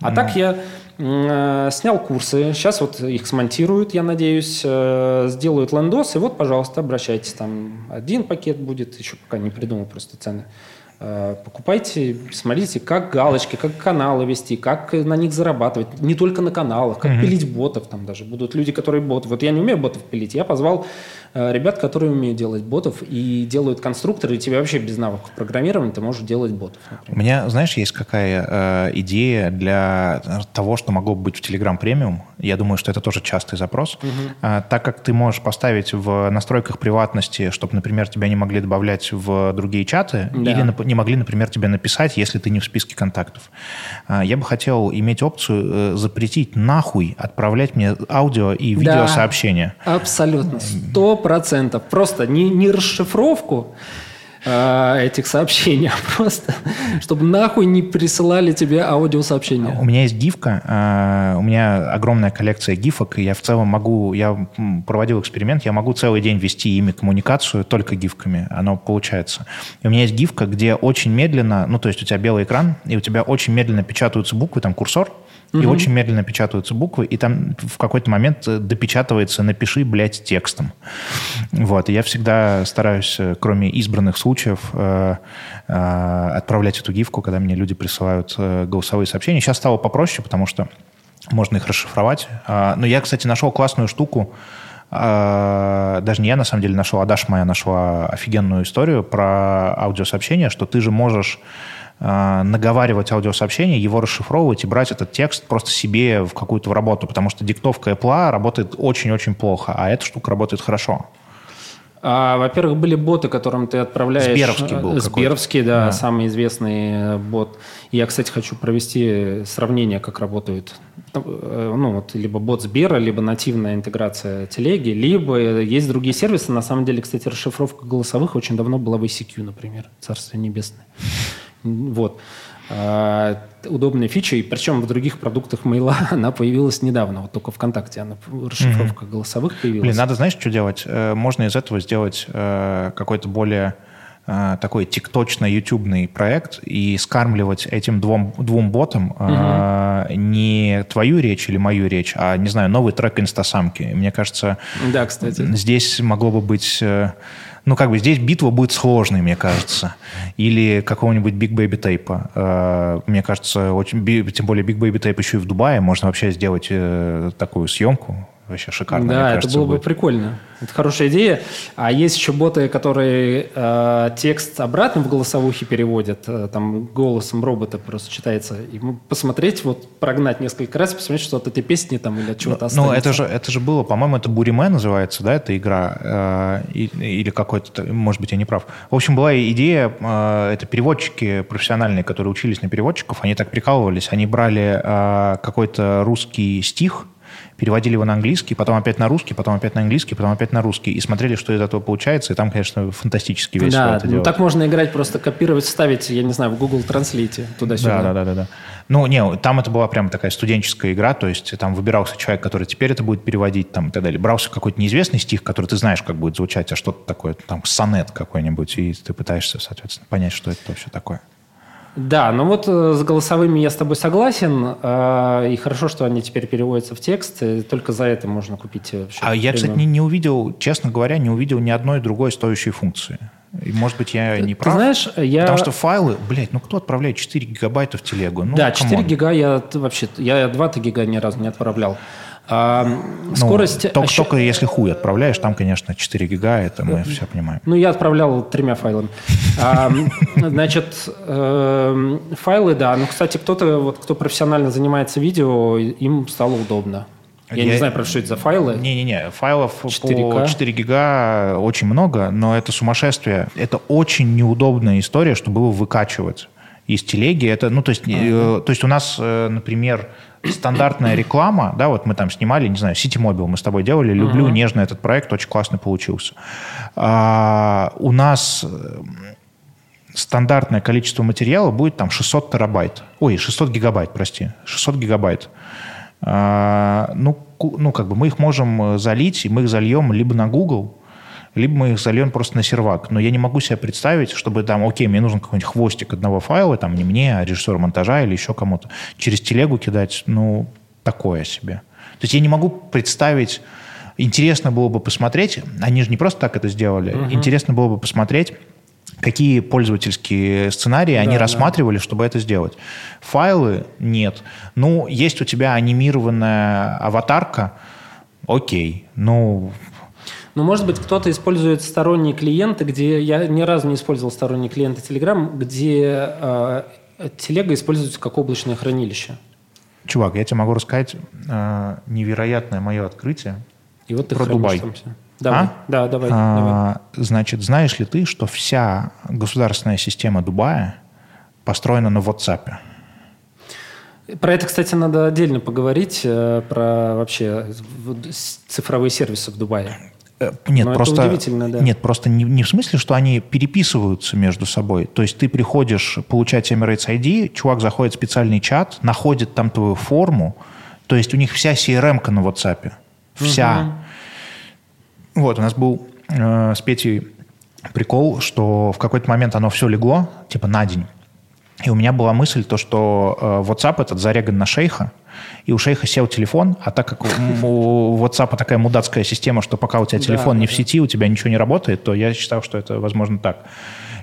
А mm. так я э, снял курсы, сейчас вот их смонтируют, я надеюсь, э, сделают лендос, и вот, пожалуйста, обращайтесь, там один пакет будет, еще пока не придумал просто цены. Э, покупайте, смотрите, как галочки, как каналы вести, как на них зарабатывать. Не только на каналах, как mm-hmm. пилить ботов там даже. Будут люди, которые боты. Вот я не умею ботов пилить. Я позвал ребят, которые умеют делать ботов и делают конструкторы, и тебе вообще без навыков программирования ты можешь делать ботов. Например. У меня, знаешь, есть какая э, идея для того, что могло быть в Telegram премиум. Я думаю, что это тоже частый запрос. Угу. А, так как ты можешь поставить в настройках приватности, чтобы, например, тебя не могли добавлять в другие чаты, да. или не могли, например, тебе написать, если ты не в списке контактов. А, я бы хотел иметь опцию э, запретить нахуй отправлять мне аудио и видеосообщения. Да, абсолютно. Сто процентов. Просто не, не расшифровку э, этих сообщений, а просто, чтобы нахуй не присылали тебе аудиосообщения. У меня есть гифка, э, у меня огромная коллекция гифок, и я в целом могу, я проводил эксперимент, я могу целый день вести ими коммуникацию только гифками, оно получается. И у меня есть гифка, где очень медленно, ну, то есть у тебя белый экран, и у тебя очень медленно печатаются буквы, там курсор, и очень медленно печатаются буквы, и там в какой-то момент э, допечатывается «напиши, блядь, текстом». Вот, и я всегда стараюсь, э, кроме избранных случаев, э, э, отправлять эту гифку, когда мне люди присылают э, голосовые сообщения. Сейчас стало попроще, потому что можно их расшифровать. А, но я, кстати, нашел классную штуку, а, даже не я на самом деле нашел, а Даша моя нашла офигенную историю про аудиосообщение, что ты же можешь наговаривать аудиосообщение, его расшифровывать и брать этот текст просто себе в какую-то в работу, потому что диктовка Apple работает очень-очень плохо, а эта штука работает хорошо. А, во-первых, были боты, которым ты отправляешь... Сберовский был Сберовский, да, да, самый известный э, бот. Я, кстати, хочу провести сравнение, как работают. Э, ну, вот, либо бот Сбера, либо нативная интеграция телеги, либо есть другие сервисы. На самом деле, кстати, расшифровка голосовых очень давно была в ICQ, например. Царство небесное. Вот. А, удобная фича, и причем в других продуктах мейла она появилась недавно, вот только ВКонтакте она расшифровка mm-hmm. голосовых появилась. Блин, надо, знаешь, что делать? Э, можно из этого сделать э, какой-то более такой тикточно-ютубный проект и скармливать этим двум, двум ботам угу. не твою речь или мою речь, а, не знаю, новый трек инстасамки. Мне кажется, да, кстати. здесь могло бы быть ну, как бы здесь битва будет сложной, мне кажется. Или какого-нибудь Big Baby Tape. Э, мне кажется, очень, тем более Big Baby Tape еще и в Дубае. Можно вообще сделать э, такую съемку вообще шикарно. Да, это кажется, было будет. бы прикольно. Это хорошая идея. А есть еще боты, которые э, текст обратно в голосовухе переводят, э, там голосом робота просто читается. И посмотреть, вот прогнать несколько раз, посмотреть, что от этой песни там или от чего-то ну, ну, это же, это же было, по-моему, это Буриме называется, да, эта игра, э, или какой-то, может быть, я не прав. В общем, была идея, э, это переводчики профессиональные, которые учились на переводчиков, они так прикалывались, они брали э, какой-то русский стих, переводили его на английский, потом опять на русский, потом опять на английский, потом опять на русский, и смотрели, что из этого получается, и там, конечно, фантастически весело да, это ну, делать. так можно играть, просто копировать, ставить, я не знаю, в Google Translate туда-сюда. Да, да, да, да, да. Ну, не, там это была прям такая студенческая игра, то есть там выбирался человек, который теперь это будет переводить, там, и так далее. Брался какой-то неизвестный стих, который ты знаешь, как будет звучать, а что-то такое, там, сонет какой-нибудь, и ты пытаешься, соответственно, понять, что это вообще такое. Да, ну вот э, с голосовыми я с тобой согласен, э, и хорошо, что они теперь переводятся в текст, только за это можно купить э, вообще. А я, кстати, не, не увидел, честно говоря, не увидел ни одной другой стоящей функции. И, может быть, я не прав. Ты знаешь, я... Потому что файлы, блядь, ну кто отправляет 4 гигабайта в телегу? Ну, да, 4 come on. гига я вообще, я 2 гига ни разу не отправлял. А, ну, скорость... Только, ощ... только если хуй отправляешь, там, конечно, 4 гига, это мы все понимаем. Ну, я отправлял тремя файлами. А, значит, э, файлы, да. Ну, кстати, кто-то, вот, кто профессионально занимается видео, им стало удобно. Я, я не знаю, про что это за файлы. Не-не-не, файлов 4К. по 4 гига очень много, но это сумасшествие. Это очень неудобная история, чтобы его выкачивать из телеги. Это, ну, то есть, э, то есть у нас, э, например, стандартная реклама, да, вот мы там снимали, не знаю, City Mobile мы с тобой делали, люблю uh-huh. нежно этот проект, очень классно получился. А, у нас э, стандартное количество материала будет там 600 терабайт, ой, 600 гигабайт, прости, 600 гигабайт. А, ну, ну, как бы мы их можем залить, и мы их зальем либо на Google, либо мы их зальем просто на сервак. Но я не могу себе представить, чтобы там, окей, мне нужен какой-нибудь хвостик одного файла, там не мне, а режиссеру монтажа или еще кому-то, через телегу кидать, ну, такое себе. То есть я не могу представить, интересно было бы посмотреть, они же не просто так это сделали, угу. интересно было бы посмотреть, какие пользовательские сценарии да, они да. рассматривали, чтобы это сделать. Файлы нет. Ну, есть у тебя анимированная аватарка, окей. Ну, но, может быть, кто-то использует сторонние клиенты, где я ни разу не использовал сторонние клиенты Telegram, где э, телега используется как облачное хранилище. Чувак, я тебе могу рассказать э, невероятное мое открытие И вот ты про Дубай. Там все. Давай. А? Да, давай, а, давай. Значит, знаешь ли ты, что вся государственная система Дубая построена на WhatsApp? Про это, кстати, надо отдельно поговорить, э, про вообще цифровые сервисы в Дубае. Э, нет, Но просто, удивительно, да. Нет, просто не, не в смысле, что они переписываются между собой. То есть ты приходишь получать Emirates ID, чувак заходит в специальный чат, находит там твою форму, то есть у них вся CRM-ка на WhatsApp. Вся. Угу. Вот, у нас был э, с Петей прикол, что в какой-то момент оно все легло, типа на день. И у меня была мысль, то, что э, WhatsApp этот зареган на шейха, и у шейха сел телефон, а так как у WhatsApp такая мудацкая система, что пока у тебя телефон не в сети, у тебя ничего не работает, то я считал, что это возможно так.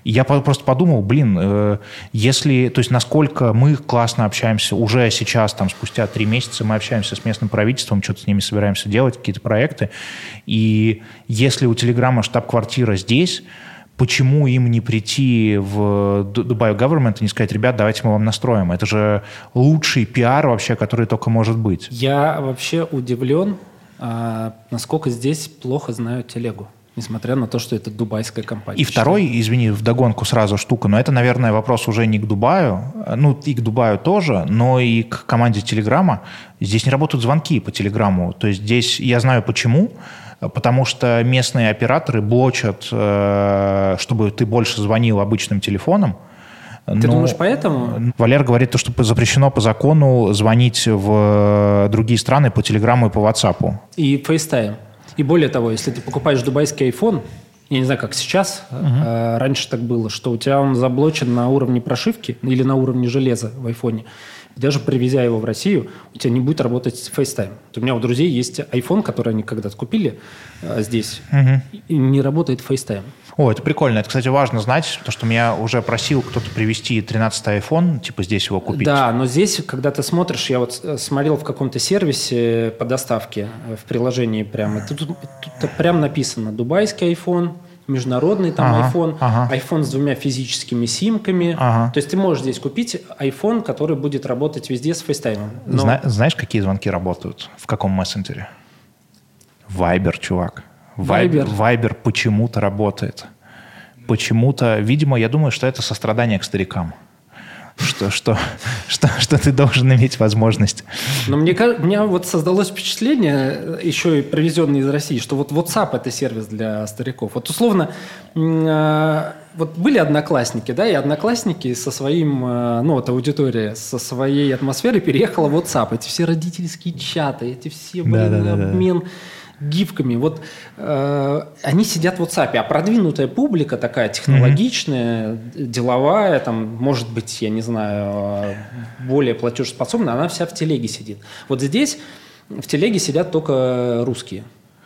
И я просто подумал, блин, э, если, то есть насколько мы классно общаемся уже сейчас, там, спустя три месяца мы общаемся с местным правительством, что-то с ними собираемся делать, какие-то проекты, и если у Телеграма штаб-квартира здесь, почему им не прийти в Dubai Government и не сказать, ребят, давайте мы вам настроим. Это же лучший пиар вообще, который только может быть. Я вообще удивлен, а, насколько здесь плохо знают телегу несмотря на то, что это дубайская компания. И второй, извини, вдогонку сразу штука, но это, наверное, вопрос уже не к Дубаю, ну, и к Дубаю тоже, но и к команде Телеграма. Здесь не работают звонки по Телеграмму. То есть здесь я знаю почему, потому что местные операторы блочат, э, чтобы ты больше звонил обычным телефоном. Ты Но думаешь, поэтому? Валер говорит, что запрещено по закону звонить в другие страны по телеграмму и по WhatsApp. И FaceTime. И более того, если ты покупаешь дубайский iPhone, я не знаю, как сейчас, угу. э, раньше так было, что у тебя он заблочен на уровне прошивки или на уровне железа в айфоне даже привезя его в Россию, у тебя не будет работать FaceTime. У меня у друзей есть iPhone, который они когда-то купили а, здесь, угу. и не работает FaceTime. О, это прикольно. Это, кстати, важно знать, потому что меня уже просил кто-то привезти 13-й iPhone, типа здесь его купить. Да, но здесь, когда ты смотришь, я вот э, смотрел в каком-то сервисе по доставке э, в приложении прямо, тут, тут, тут прям написано «Дубайский iPhone», международный там ага, iPhone, ага. iPhone с двумя физическими симками. Ага. То есть ты можешь здесь купить iPhone, который будет работать везде с FaceTime. Но... Зна- знаешь, какие звонки работают? В каком мессенджере? Viber, чувак. Viber. Viber почему-то работает. Почему-то, видимо, я думаю, что это сострадание к старикам что, что, что, что ты должен иметь возможность. Но мне, у меня вот создалось впечатление, еще и привезенное из России, что вот WhatsApp – это сервис для стариков. Вот условно, а, вот были одноклассники, да, и одноклассники со своим, а, ну вот аудитория, со своей атмосферой переехала в WhatsApp. Эти все родительские чаты, эти все, блин, да, да, да, обмен... Да гифками. Вот э, они сидят в WhatsApp, а продвинутая публика такая технологичная, mm-hmm. деловая, там, может быть, я не знаю, более платежеспособная, она вся в телеге сидит. Вот здесь в телеге сидят только русские.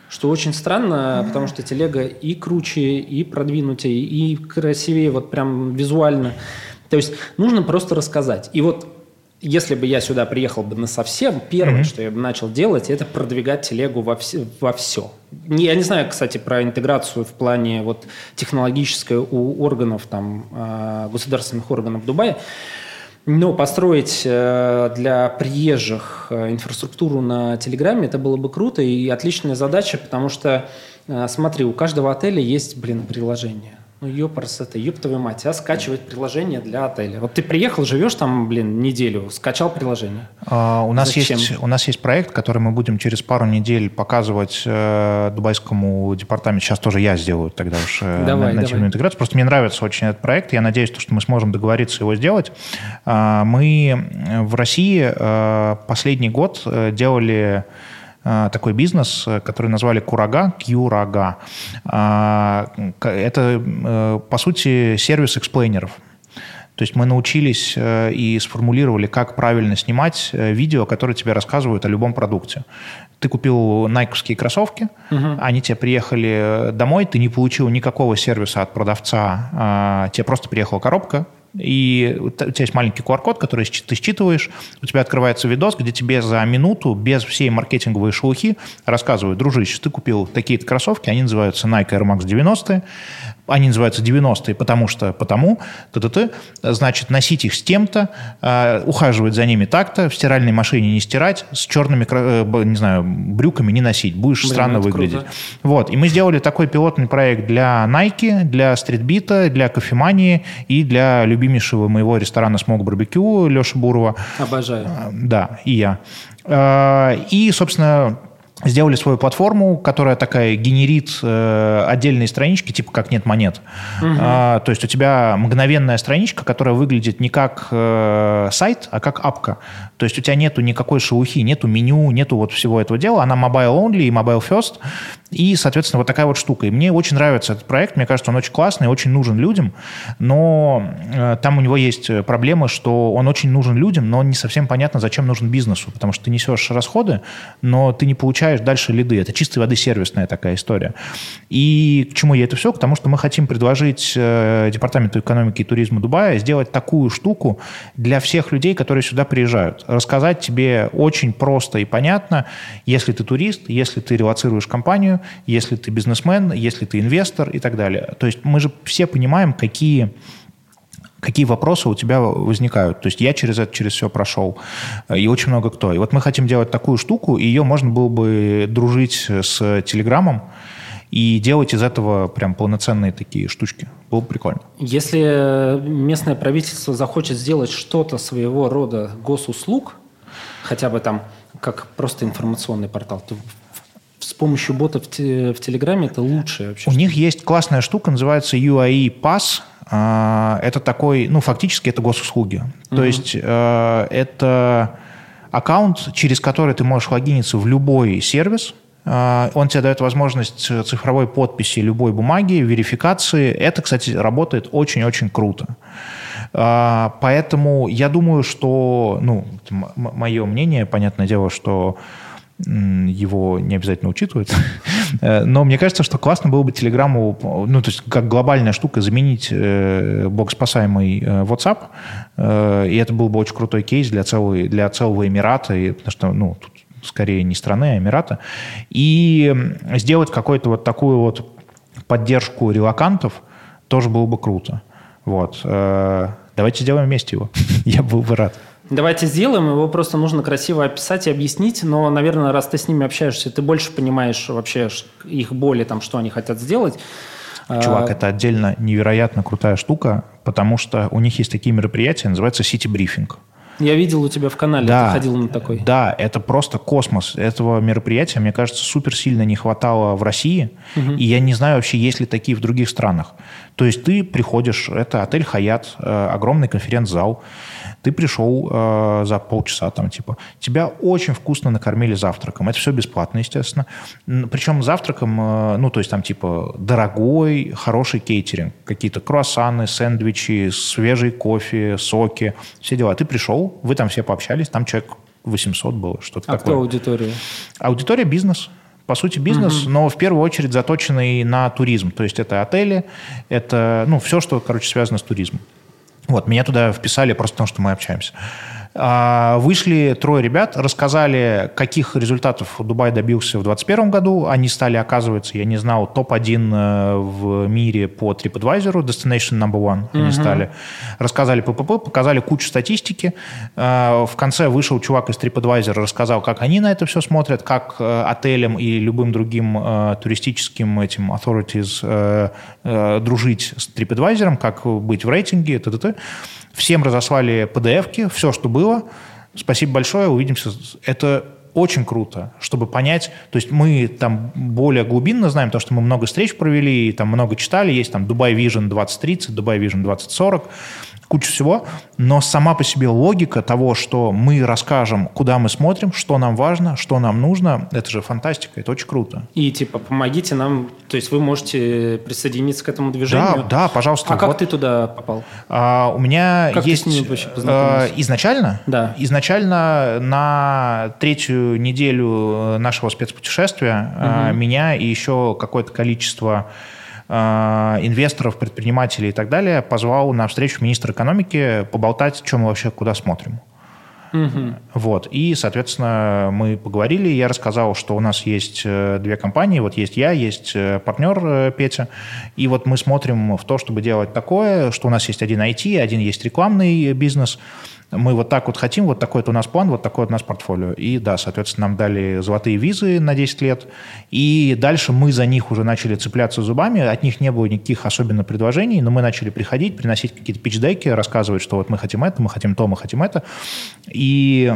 Что очень странно, mm-hmm. потому что телега и круче, и продвинутее, и красивее, вот прям визуально. То есть нужно просто рассказать. И вот если бы я сюда приехал бы на совсем, первое, mm-hmm. что я бы начал делать, это продвигать телегу во, все, во все. Я не знаю, кстати, про интеграцию в плане вот технологической у органов, там, а, государственных органов Дубая, но построить э, для приезжих э, инфраструктуру на Телеграме, это было бы круто и отличная задача, потому что, э, смотри, у каждого отеля есть, блин, приложение. Ну, ёпарс это, ёб твою мать, а скачивать приложение для отеля. Вот ты приехал, живешь там, блин, неделю, скачал приложение. А, у, нас есть, у нас есть проект, который мы будем через пару недель показывать э, дубайскому департаменту. Сейчас тоже я сделаю тогда уж э, давай, нативную давай. интеграцию. Просто мне нравится очень этот проект. Я надеюсь, что мы сможем договориться его сделать. Э, мы в России э, последний год э, делали такой бизнес, э, который назвали Курага, Кьюрага. А, это, э, по сути, сервис эксплейнеров. То есть мы научились и сформулировали, как правильно снимать видео, которые тебе рассказывают о любом продукте. Ты купил найковские кроссовки, угу. они тебе приехали домой, ты не получил никакого сервиса от продавца, а, тебе просто приехала коробка, и у тебя есть маленький QR-код, который ты считываешь, у тебя открывается видос, где тебе за минуту без всей маркетинговой шелухи рассказывают, дружище, ты купил такие-то кроссовки, они называются Nike Air Max 90, они называются 90-е, потому что потому, т -т -т, значит, носить их с тем-то, э, ухаживать за ними так-то, в стиральной машине не стирать, с черными, э, не знаю, брюками не носить, будешь Блин, странно выглядеть. Круто. Вот, и мы сделали такой пилотный проект для Nike, для стритбита, для кофемании и для любимейшего моего ресторана Смог Барбекю Леши Бурова. Обожаю. Да, и я. Э, и, собственно, сделали свою платформу, которая такая генерит э, отдельные странички, типа как нет монет. Угу. А, то есть у тебя мгновенная страничка, которая выглядит не как э, сайт, а как апка. То есть у тебя нету никакой шелухи, нету меню, нету вот всего этого дела. Она mobile only и mobile first. И, соответственно, вот такая вот штука. И мне очень нравится этот проект. Мне кажется, он очень классный, очень нужен людям. Но э, там у него есть проблема, что он очень нужен людям, но не совсем понятно, зачем нужен бизнесу. Потому что ты несешь расходы, но ты не получаешь дальше лиды. Это чистой воды сервисная такая история. И к чему я это все? К тому, что мы хотим предложить э, Департаменту экономики и туризма Дубая сделать такую штуку для всех людей, которые сюда приезжают. Рассказать тебе очень просто и понятно, если ты турист, если ты релацируешь компанию, если ты бизнесмен, если ты инвестор и так далее. То есть мы же все понимаем, какие какие вопросы у тебя возникают. То есть я через это, через все прошел, э, и очень много кто. И вот мы хотим делать такую штуку, и ее можно было бы дружить с Телеграмом, и делать из этого прям полноценные такие штучки. Было бы прикольно. Если местное правительство захочет сделать что-то своего рода госуслуг, хотя бы там как просто информационный портал, то с помощью бота в, те, в Телеграме это лучшее вообще. У них есть классная штука, называется UAE Pass – а, это такой, ну, фактически это госуслуги. Угу. То есть э, это аккаунт, через который ты можешь логиниться в любой сервис, э, он тебе дает возможность цифровой подписи любой бумаги, верификации. Это, кстати, работает очень-очень круто. Поэтому я думаю, что, ну, мое мнение, понятное дело, что его не обязательно учитывают. Но мне кажется, что классно было бы Телеграму, ну, то есть как глобальная штука, заменить э, богоспасаемый э, WhatsApp. Э, и это был бы очень крутой кейс для целого, для целого Эмирата, и, потому что, ну, тут скорее не страны, а Эмирата. И сделать какую-то вот такую вот поддержку релакантов тоже было бы круто. Вот. Э, давайте сделаем вместе его. Я был бы рад. Давайте сделаем, его просто нужно красиво описать и объяснить, но, наверное, раз ты с ними общаешься, ты больше понимаешь вообще их боли, там, что они хотят сделать. Чувак, а, это отдельно невероятно крутая штука, потому что у них есть такие мероприятия, называется City Briefing. Я видел у тебя в канале, да, ты ходил на такой. Да, это просто космос. Этого мероприятия, мне кажется, супер сильно не хватало в России. Угу. И я не знаю вообще, есть ли такие в других странах. То есть ты приходишь, это отель «Хаят», э, огромный конференц-зал. Ты пришел э, за полчаса, там, типа, тебя очень вкусно накормили завтраком. Это все бесплатно, естественно. Причем завтраком, э, ну, то есть там, типа, дорогой, хороший кейтеринг. Какие-то круассаны, сэндвичи, свежий кофе, соки, все дела. Ты пришел, вы там все пообщались, там человек 800 было, что-то а такое. А кто аудитория? Аудитория бизнес по сути, бизнес, угу. но в первую очередь заточенный на туризм. То есть это отели, это ну, все, что, короче, связано с туризмом. Вот, меня туда вписали просто потому, что мы общаемся. А, вышли трое ребят, рассказали, каких результатов Дубай добился в 2021 году. Они стали, оказывается, я не знал, топ-1 э, в мире по TripAdvisor, Destination Number One они угу. стали. Рассказали ППП, показали кучу статистики. А, в конце вышел чувак из TripAdvisor, рассказал, как они на это все смотрят, как э, отелям и любым другим э, туристическим этим authorities дружить с TripAdvisor, как быть в рейтинге, т.д. Всем разослали PDF-ки, все, что было. Спасибо большое, увидимся. Это очень круто, чтобы понять, то есть мы там более глубинно знаем, то, что мы много встреч провели, там много читали, есть там Dubai Vision 2030, Dubai Vision 2040, кучу всего, но сама по себе логика того, что мы расскажем, куда мы смотрим, что нам важно, что нам нужно, это же фантастика, это очень круто. И типа помогите нам, то есть вы можете присоединиться к этому движению? Да, да, пожалуйста. А как ты туда попал? А, у меня как есть... Ты с ними вообще а, изначально? Да. Изначально на третью неделю нашего спецпутешествия угу. меня и еще какое-то количество Э, инвесторов, предпринимателей и так далее, позвал на встречу министра экономики поболтать, чем мы вообще куда смотрим. Угу. Вот. И, соответственно, мы поговорили, я рассказал, что у нас есть э, две компании, вот есть я, есть э, партнер Петя, и вот мы смотрим в то, чтобы делать такое, что у нас есть один IT, один есть рекламный бизнес, мы вот так вот хотим, вот такой вот у нас план, вот такое вот у нас портфолио. И да, соответственно, нам дали золотые визы на 10 лет, и дальше мы за них уже начали цепляться зубами, от них не было никаких особенно предложений, но мы начали приходить, приносить какие-то пич-деки, рассказывать, что вот мы хотим это, мы хотим то, мы хотим это. И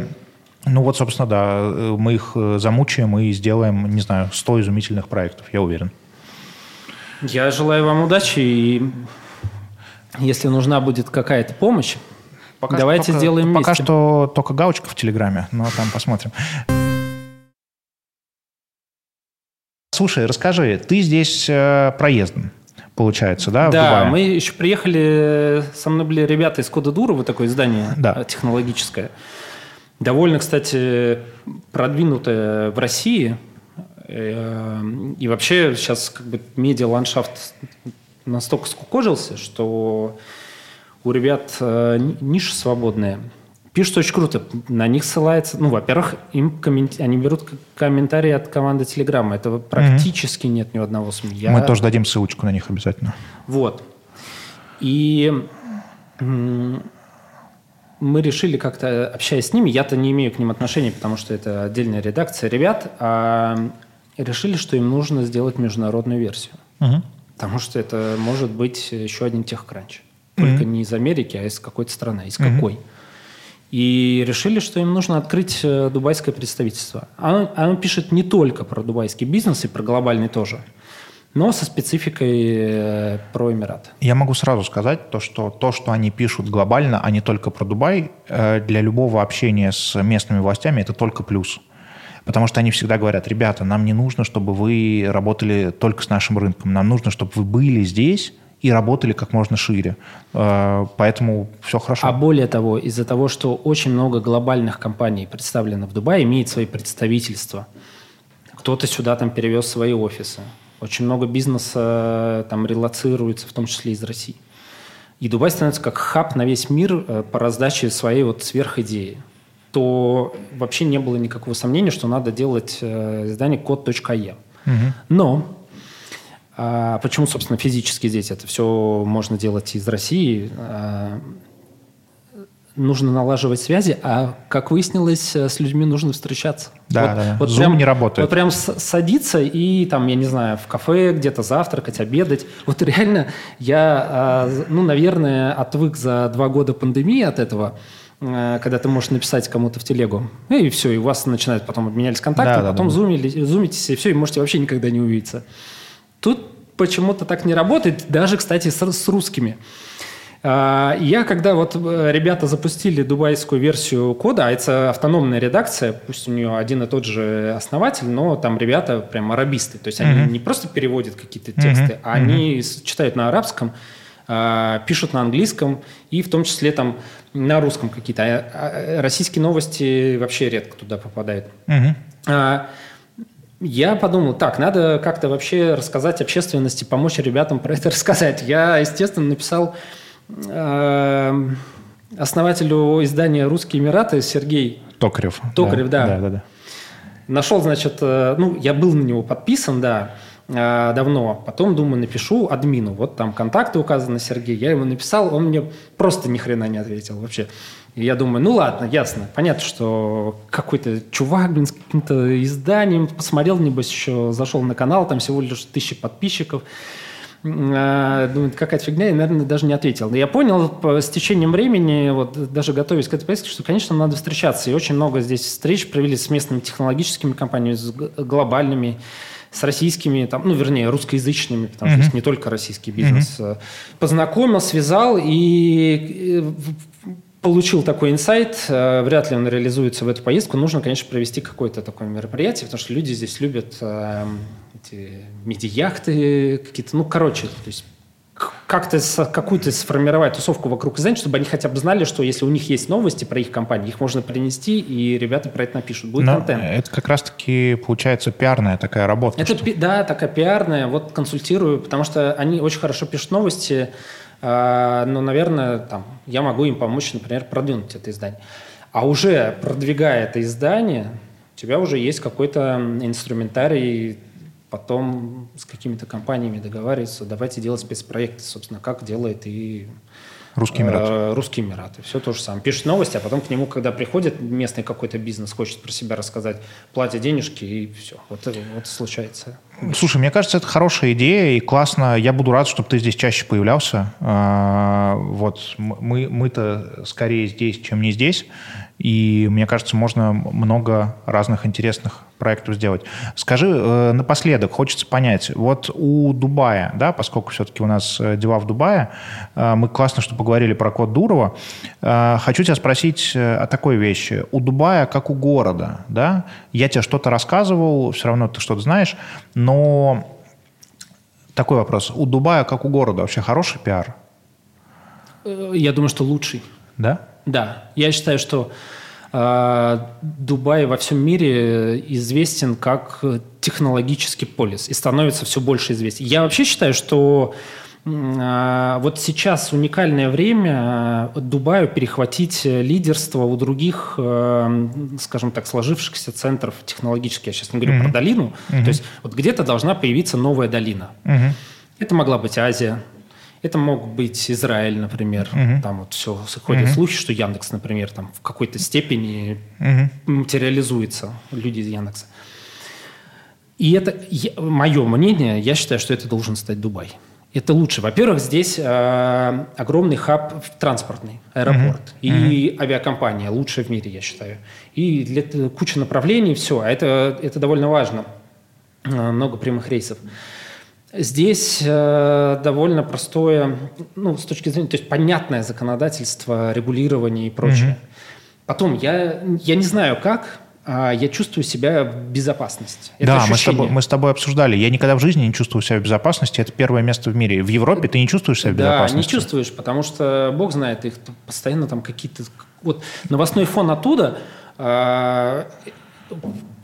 Ну вот, собственно, да, мы их замучаем и сделаем, не знаю, 100 изумительных проектов, я уверен. Я желаю вам удачи, и если нужна будет какая-то помощь, пока давайте только, сделаем Пока вместе. что только галочка в Телеграме, но там посмотрим. Слушай, расскажи, ты здесь э, проездом, получается, да? Да, мы еще приехали, со мной были ребята из Кода Дура, вот такое издание да. Э, технологическое. Довольно, кстати, продвинутое в России. Э, и вообще сейчас как бы медиа-ландшафт настолько скукожился, что у ребят э, ниша свободная – пишут очень круто. На них ссылается, ну, во-первых, им комменти... они берут комментарии от команды Телеграма. Этого практически mm-hmm. нет ни у одного СМИ. Я... Мы тоже дадим ссылочку на них обязательно. Вот. И мы решили как-то, общаясь с ними, я-то не имею к ним отношения, потому что это отдельная редакция ребят, а решили, что им нужно сделать международную версию. Угу. Потому что это может быть еще один техкранч. Только угу. не из Америки, а из какой-то страны. Из угу. какой? И решили, что им нужно открыть э, дубайское представительство. Оно, оно пишет не только про дубайский бизнес и про глобальный тоже, но со спецификой э, про Эмират. Я могу сразу сказать, то, что то, что они пишут глобально, а не только про Дубай, э, для любого общения с местными властями это только плюс. Потому что они всегда говорят, ребята, нам не нужно, чтобы вы работали только с нашим рынком, нам нужно, чтобы вы были здесь, и работали как можно шире. Э, поэтому все хорошо. А более того, из-за того, что очень много глобальных компаний представлено в Дубае, имеет свои представительства. Кто-то сюда там перевез свои офисы. Очень много бизнеса там релацируется, в том числе из России. И Дубай становится как хаб на весь мир э, по раздаче своей вот сверхидеи то вообще не было никакого сомнения, что надо делать э, издание код.е. Угу. Но а почему, собственно, физически здесь это все можно делать из России? А, нужно налаживать связи, а, как выяснилось, с людьми нужно встречаться. Да, вот, да. Вот Zoom прям, не работает. Вот прям садиться и там, я не знаю, в кафе где-то завтракать, обедать. Вот реально я, а, ну, наверное, отвык за два года пандемии от этого а, когда ты можешь написать кому-то в телегу, и все, и у вас начинают потом обменялись контактами, да, потом да, да. Зумили, зумитесь, и все, и можете вообще никогда не увидеться. Тут почему-то так не работает, даже, кстати, с, с русскими. А, я, когда вот э, ребята запустили дубайскую версию кода, а это автономная редакция, пусть у нее один и тот же основатель, но там ребята прям арабисты, то есть они mm-hmm. не просто переводят какие-то тексты, mm-hmm. а они mm-hmm. читают на арабском, а, пишут на английском и в том числе там на русском какие-то. А российские новости вообще редко туда попадают. Mm-hmm. Я подумал, так, надо как-то вообще рассказать общественности, помочь ребятам про это рассказать. Я, естественно, написал э, основателю издания «Русские Эмираты» Сергей Токарев. Токарев, да. да. да, да. Нашел, значит, э, ну, я был на него подписан, да, давно. Потом, думаю, напишу админу. Вот там контакты указаны Сергей. Я ему написал, он мне просто ни хрена не ответил вообще. И я думаю, ну ладно, ясно. Понятно, что какой-то чувак, блин, с каким-то изданием посмотрел, небось, еще зашел на канал, там всего лишь тысячи подписчиков. А, думаю, какая-то фигня, и, наверное, даже не ответил. Но я понял с течением времени, вот даже готовясь к этой поездке, что, конечно, надо встречаться. И очень много здесь встреч провели с местными технологическими компаниями, с глобальными, с российскими, там, ну, вернее, русскоязычными, потому mm-hmm. что не только российский бизнес. Mm-hmm. Познакомил, связал, и получил такой инсайт, э, вряд ли он реализуется в эту поездку. Нужно, конечно, провести какое-то такое мероприятие, потому что люди здесь любят э, эти медиахты какие-то, ну, короче, то есть как-то какую-то сформировать тусовку вокруг издания, чтобы они хотя бы знали, что если у них есть новости про их компанию, их можно принести, и ребята про это напишут. Будет Но контент. Это как раз-таки получается пиарная такая работа. Это, что... да, такая пиарная. Вот консультирую, потому что они очень хорошо пишут новости, а, но, наверное, там, я могу им помочь, например, продвинуть это издание. А уже продвигая это издание, у тебя уже есть какой-то инструментарий, потом с какими-то компаниями договариваться, давайте делать спецпроекты, собственно, как делает и Русский Эмират. Э, Русский Эмират. Все то же самое. Пишет новости, а потом к нему, когда приходит местный какой-то бизнес, хочет про себя рассказать, платят денежки, и все. Вот вот случается. Слушай, мне кажется, это хорошая идея, и классно. Я буду рад, чтобы ты здесь чаще появлялся. А, вот мы, мы-то скорее здесь, чем не здесь. И мне кажется, можно много разных интересных проектов сделать. Скажи э, напоследок, хочется понять, вот у Дубая, да, поскольку все-таки у нас э, дела в Дубае, э, мы классно, что поговорили про код Дурова, э, хочу тебя спросить э, о такой вещи. У Дубая, как у города, да, я тебе что-то рассказывал, все равно ты что-то знаешь, но такой вопрос. У Дубая, как у города, вообще хороший пиар? Э, я думаю, что лучший. Да? Да. Я считаю, что э, Дубай во всем мире известен как технологический полис и становится все больше известен. Я вообще считаю, что э, вот сейчас уникальное время э, Дубаю перехватить лидерство у других, э, скажем так, сложившихся центров технологических. Я сейчас не говорю mm-hmm. про долину. Mm-hmm. То есть вот где-то должна появиться новая долина. Mm-hmm. Это могла быть Азия, это мог быть Израиль, например. Угу. Там вот все ходят угу. слухи, что Яндекс, например, там в какой-то степени угу. материализуется люди из Яндекса. И это мое мнение, я считаю, что это должен стать Дубай. Это лучше. Во-первых, здесь э, огромный хаб транспортный, аэропорт uh-huh. и uh-huh. авиакомпания лучшая в мире, я считаю. И для, куча направлений, все. А это, это довольно важно. Э, много прямых рейсов. Здесь э, довольно простое, ну, с точки зрения, то есть понятное законодательство, регулирование и прочее. Угу. Потом, я, я не знаю как, а я чувствую себя в безопасности. Это да, мы с, тобой, мы с тобой обсуждали. Я никогда в жизни не чувствую себя в безопасности. Это первое место в мире. В Европе ты не чувствуешь себя в безопасности? Да, не чувствуешь, потому что, бог знает, их постоянно там какие-то... Вот новостной фон оттуда... Э,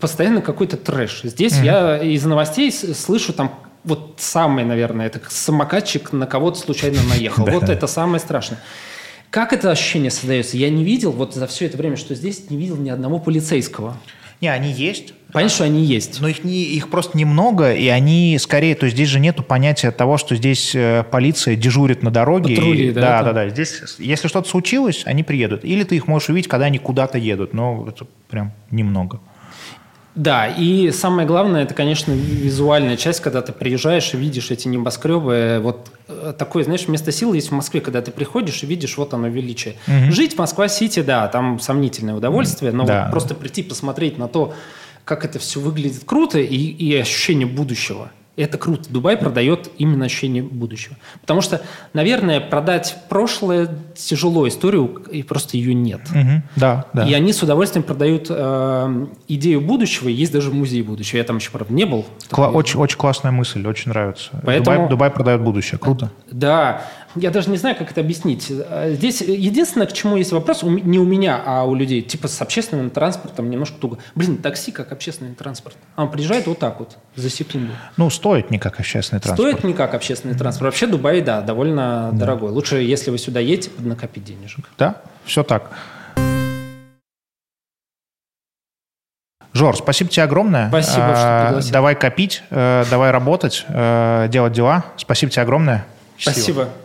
постоянно какой-то трэш. Здесь mm я из новостей слышу там вот самый, наверное, это самокатчик на кого-то случайно наехал. Вот это самое страшное. Как это ощущение создается? Я не видел, вот за все это время, что здесь, не видел ни одного полицейского. Не, они есть. Понятно, что они есть. Но их, не, их просто немного, и они скорее, то есть здесь же нету понятия того, что здесь э, полиция дежурит на дороге. Патрули, и, да? Да, да, да. Здесь, если что-то случилось, они приедут. Или ты их можешь увидеть, когда они куда-то едут, но это прям немного. Да, и самое главное, это, конечно, визуальная часть, когда ты приезжаешь и видишь эти небоскребы. Вот э, такое, знаешь, место силы есть в Москве, когда ты приходишь и видишь вот оно величие. Угу. Жить в Москва-Сити, да, там сомнительное удовольствие, но да. вот просто прийти посмотреть на то, как это все выглядит круто и, и ощущение будущего – это круто. Дубай продает именно ощущение будущего. Потому что, наверное, продать прошлое тяжело историю, и просто ее нет. Угу, да, да. И они с удовольствием продают э, идею будущего, есть даже музей будущего. Я там еще, правда, не был. Кла- очень, очень классная мысль, очень нравится. Поэтому... Дубай, Дубай продает будущее. Круто. Да я даже не знаю, как это объяснить. Здесь единственное, к чему есть вопрос, не у меня, а у людей, типа с общественным транспортом немножко туго. Блин, такси как общественный транспорт. А он приезжает вот так вот, за секунду. Ну, стоит не как общественный транспорт. Стоит не как общественный транспорт. Вообще Дубай, да, довольно да. дорогой. Лучше, если вы сюда едете, поднакопить денежек. Да, все так. Жор, спасибо тебе огромное. Спасибо, что а, пригласил. Давай копить, э, давай работать, э, делать дела. Спасибо тебе огромное. Счастливо. Спасибо.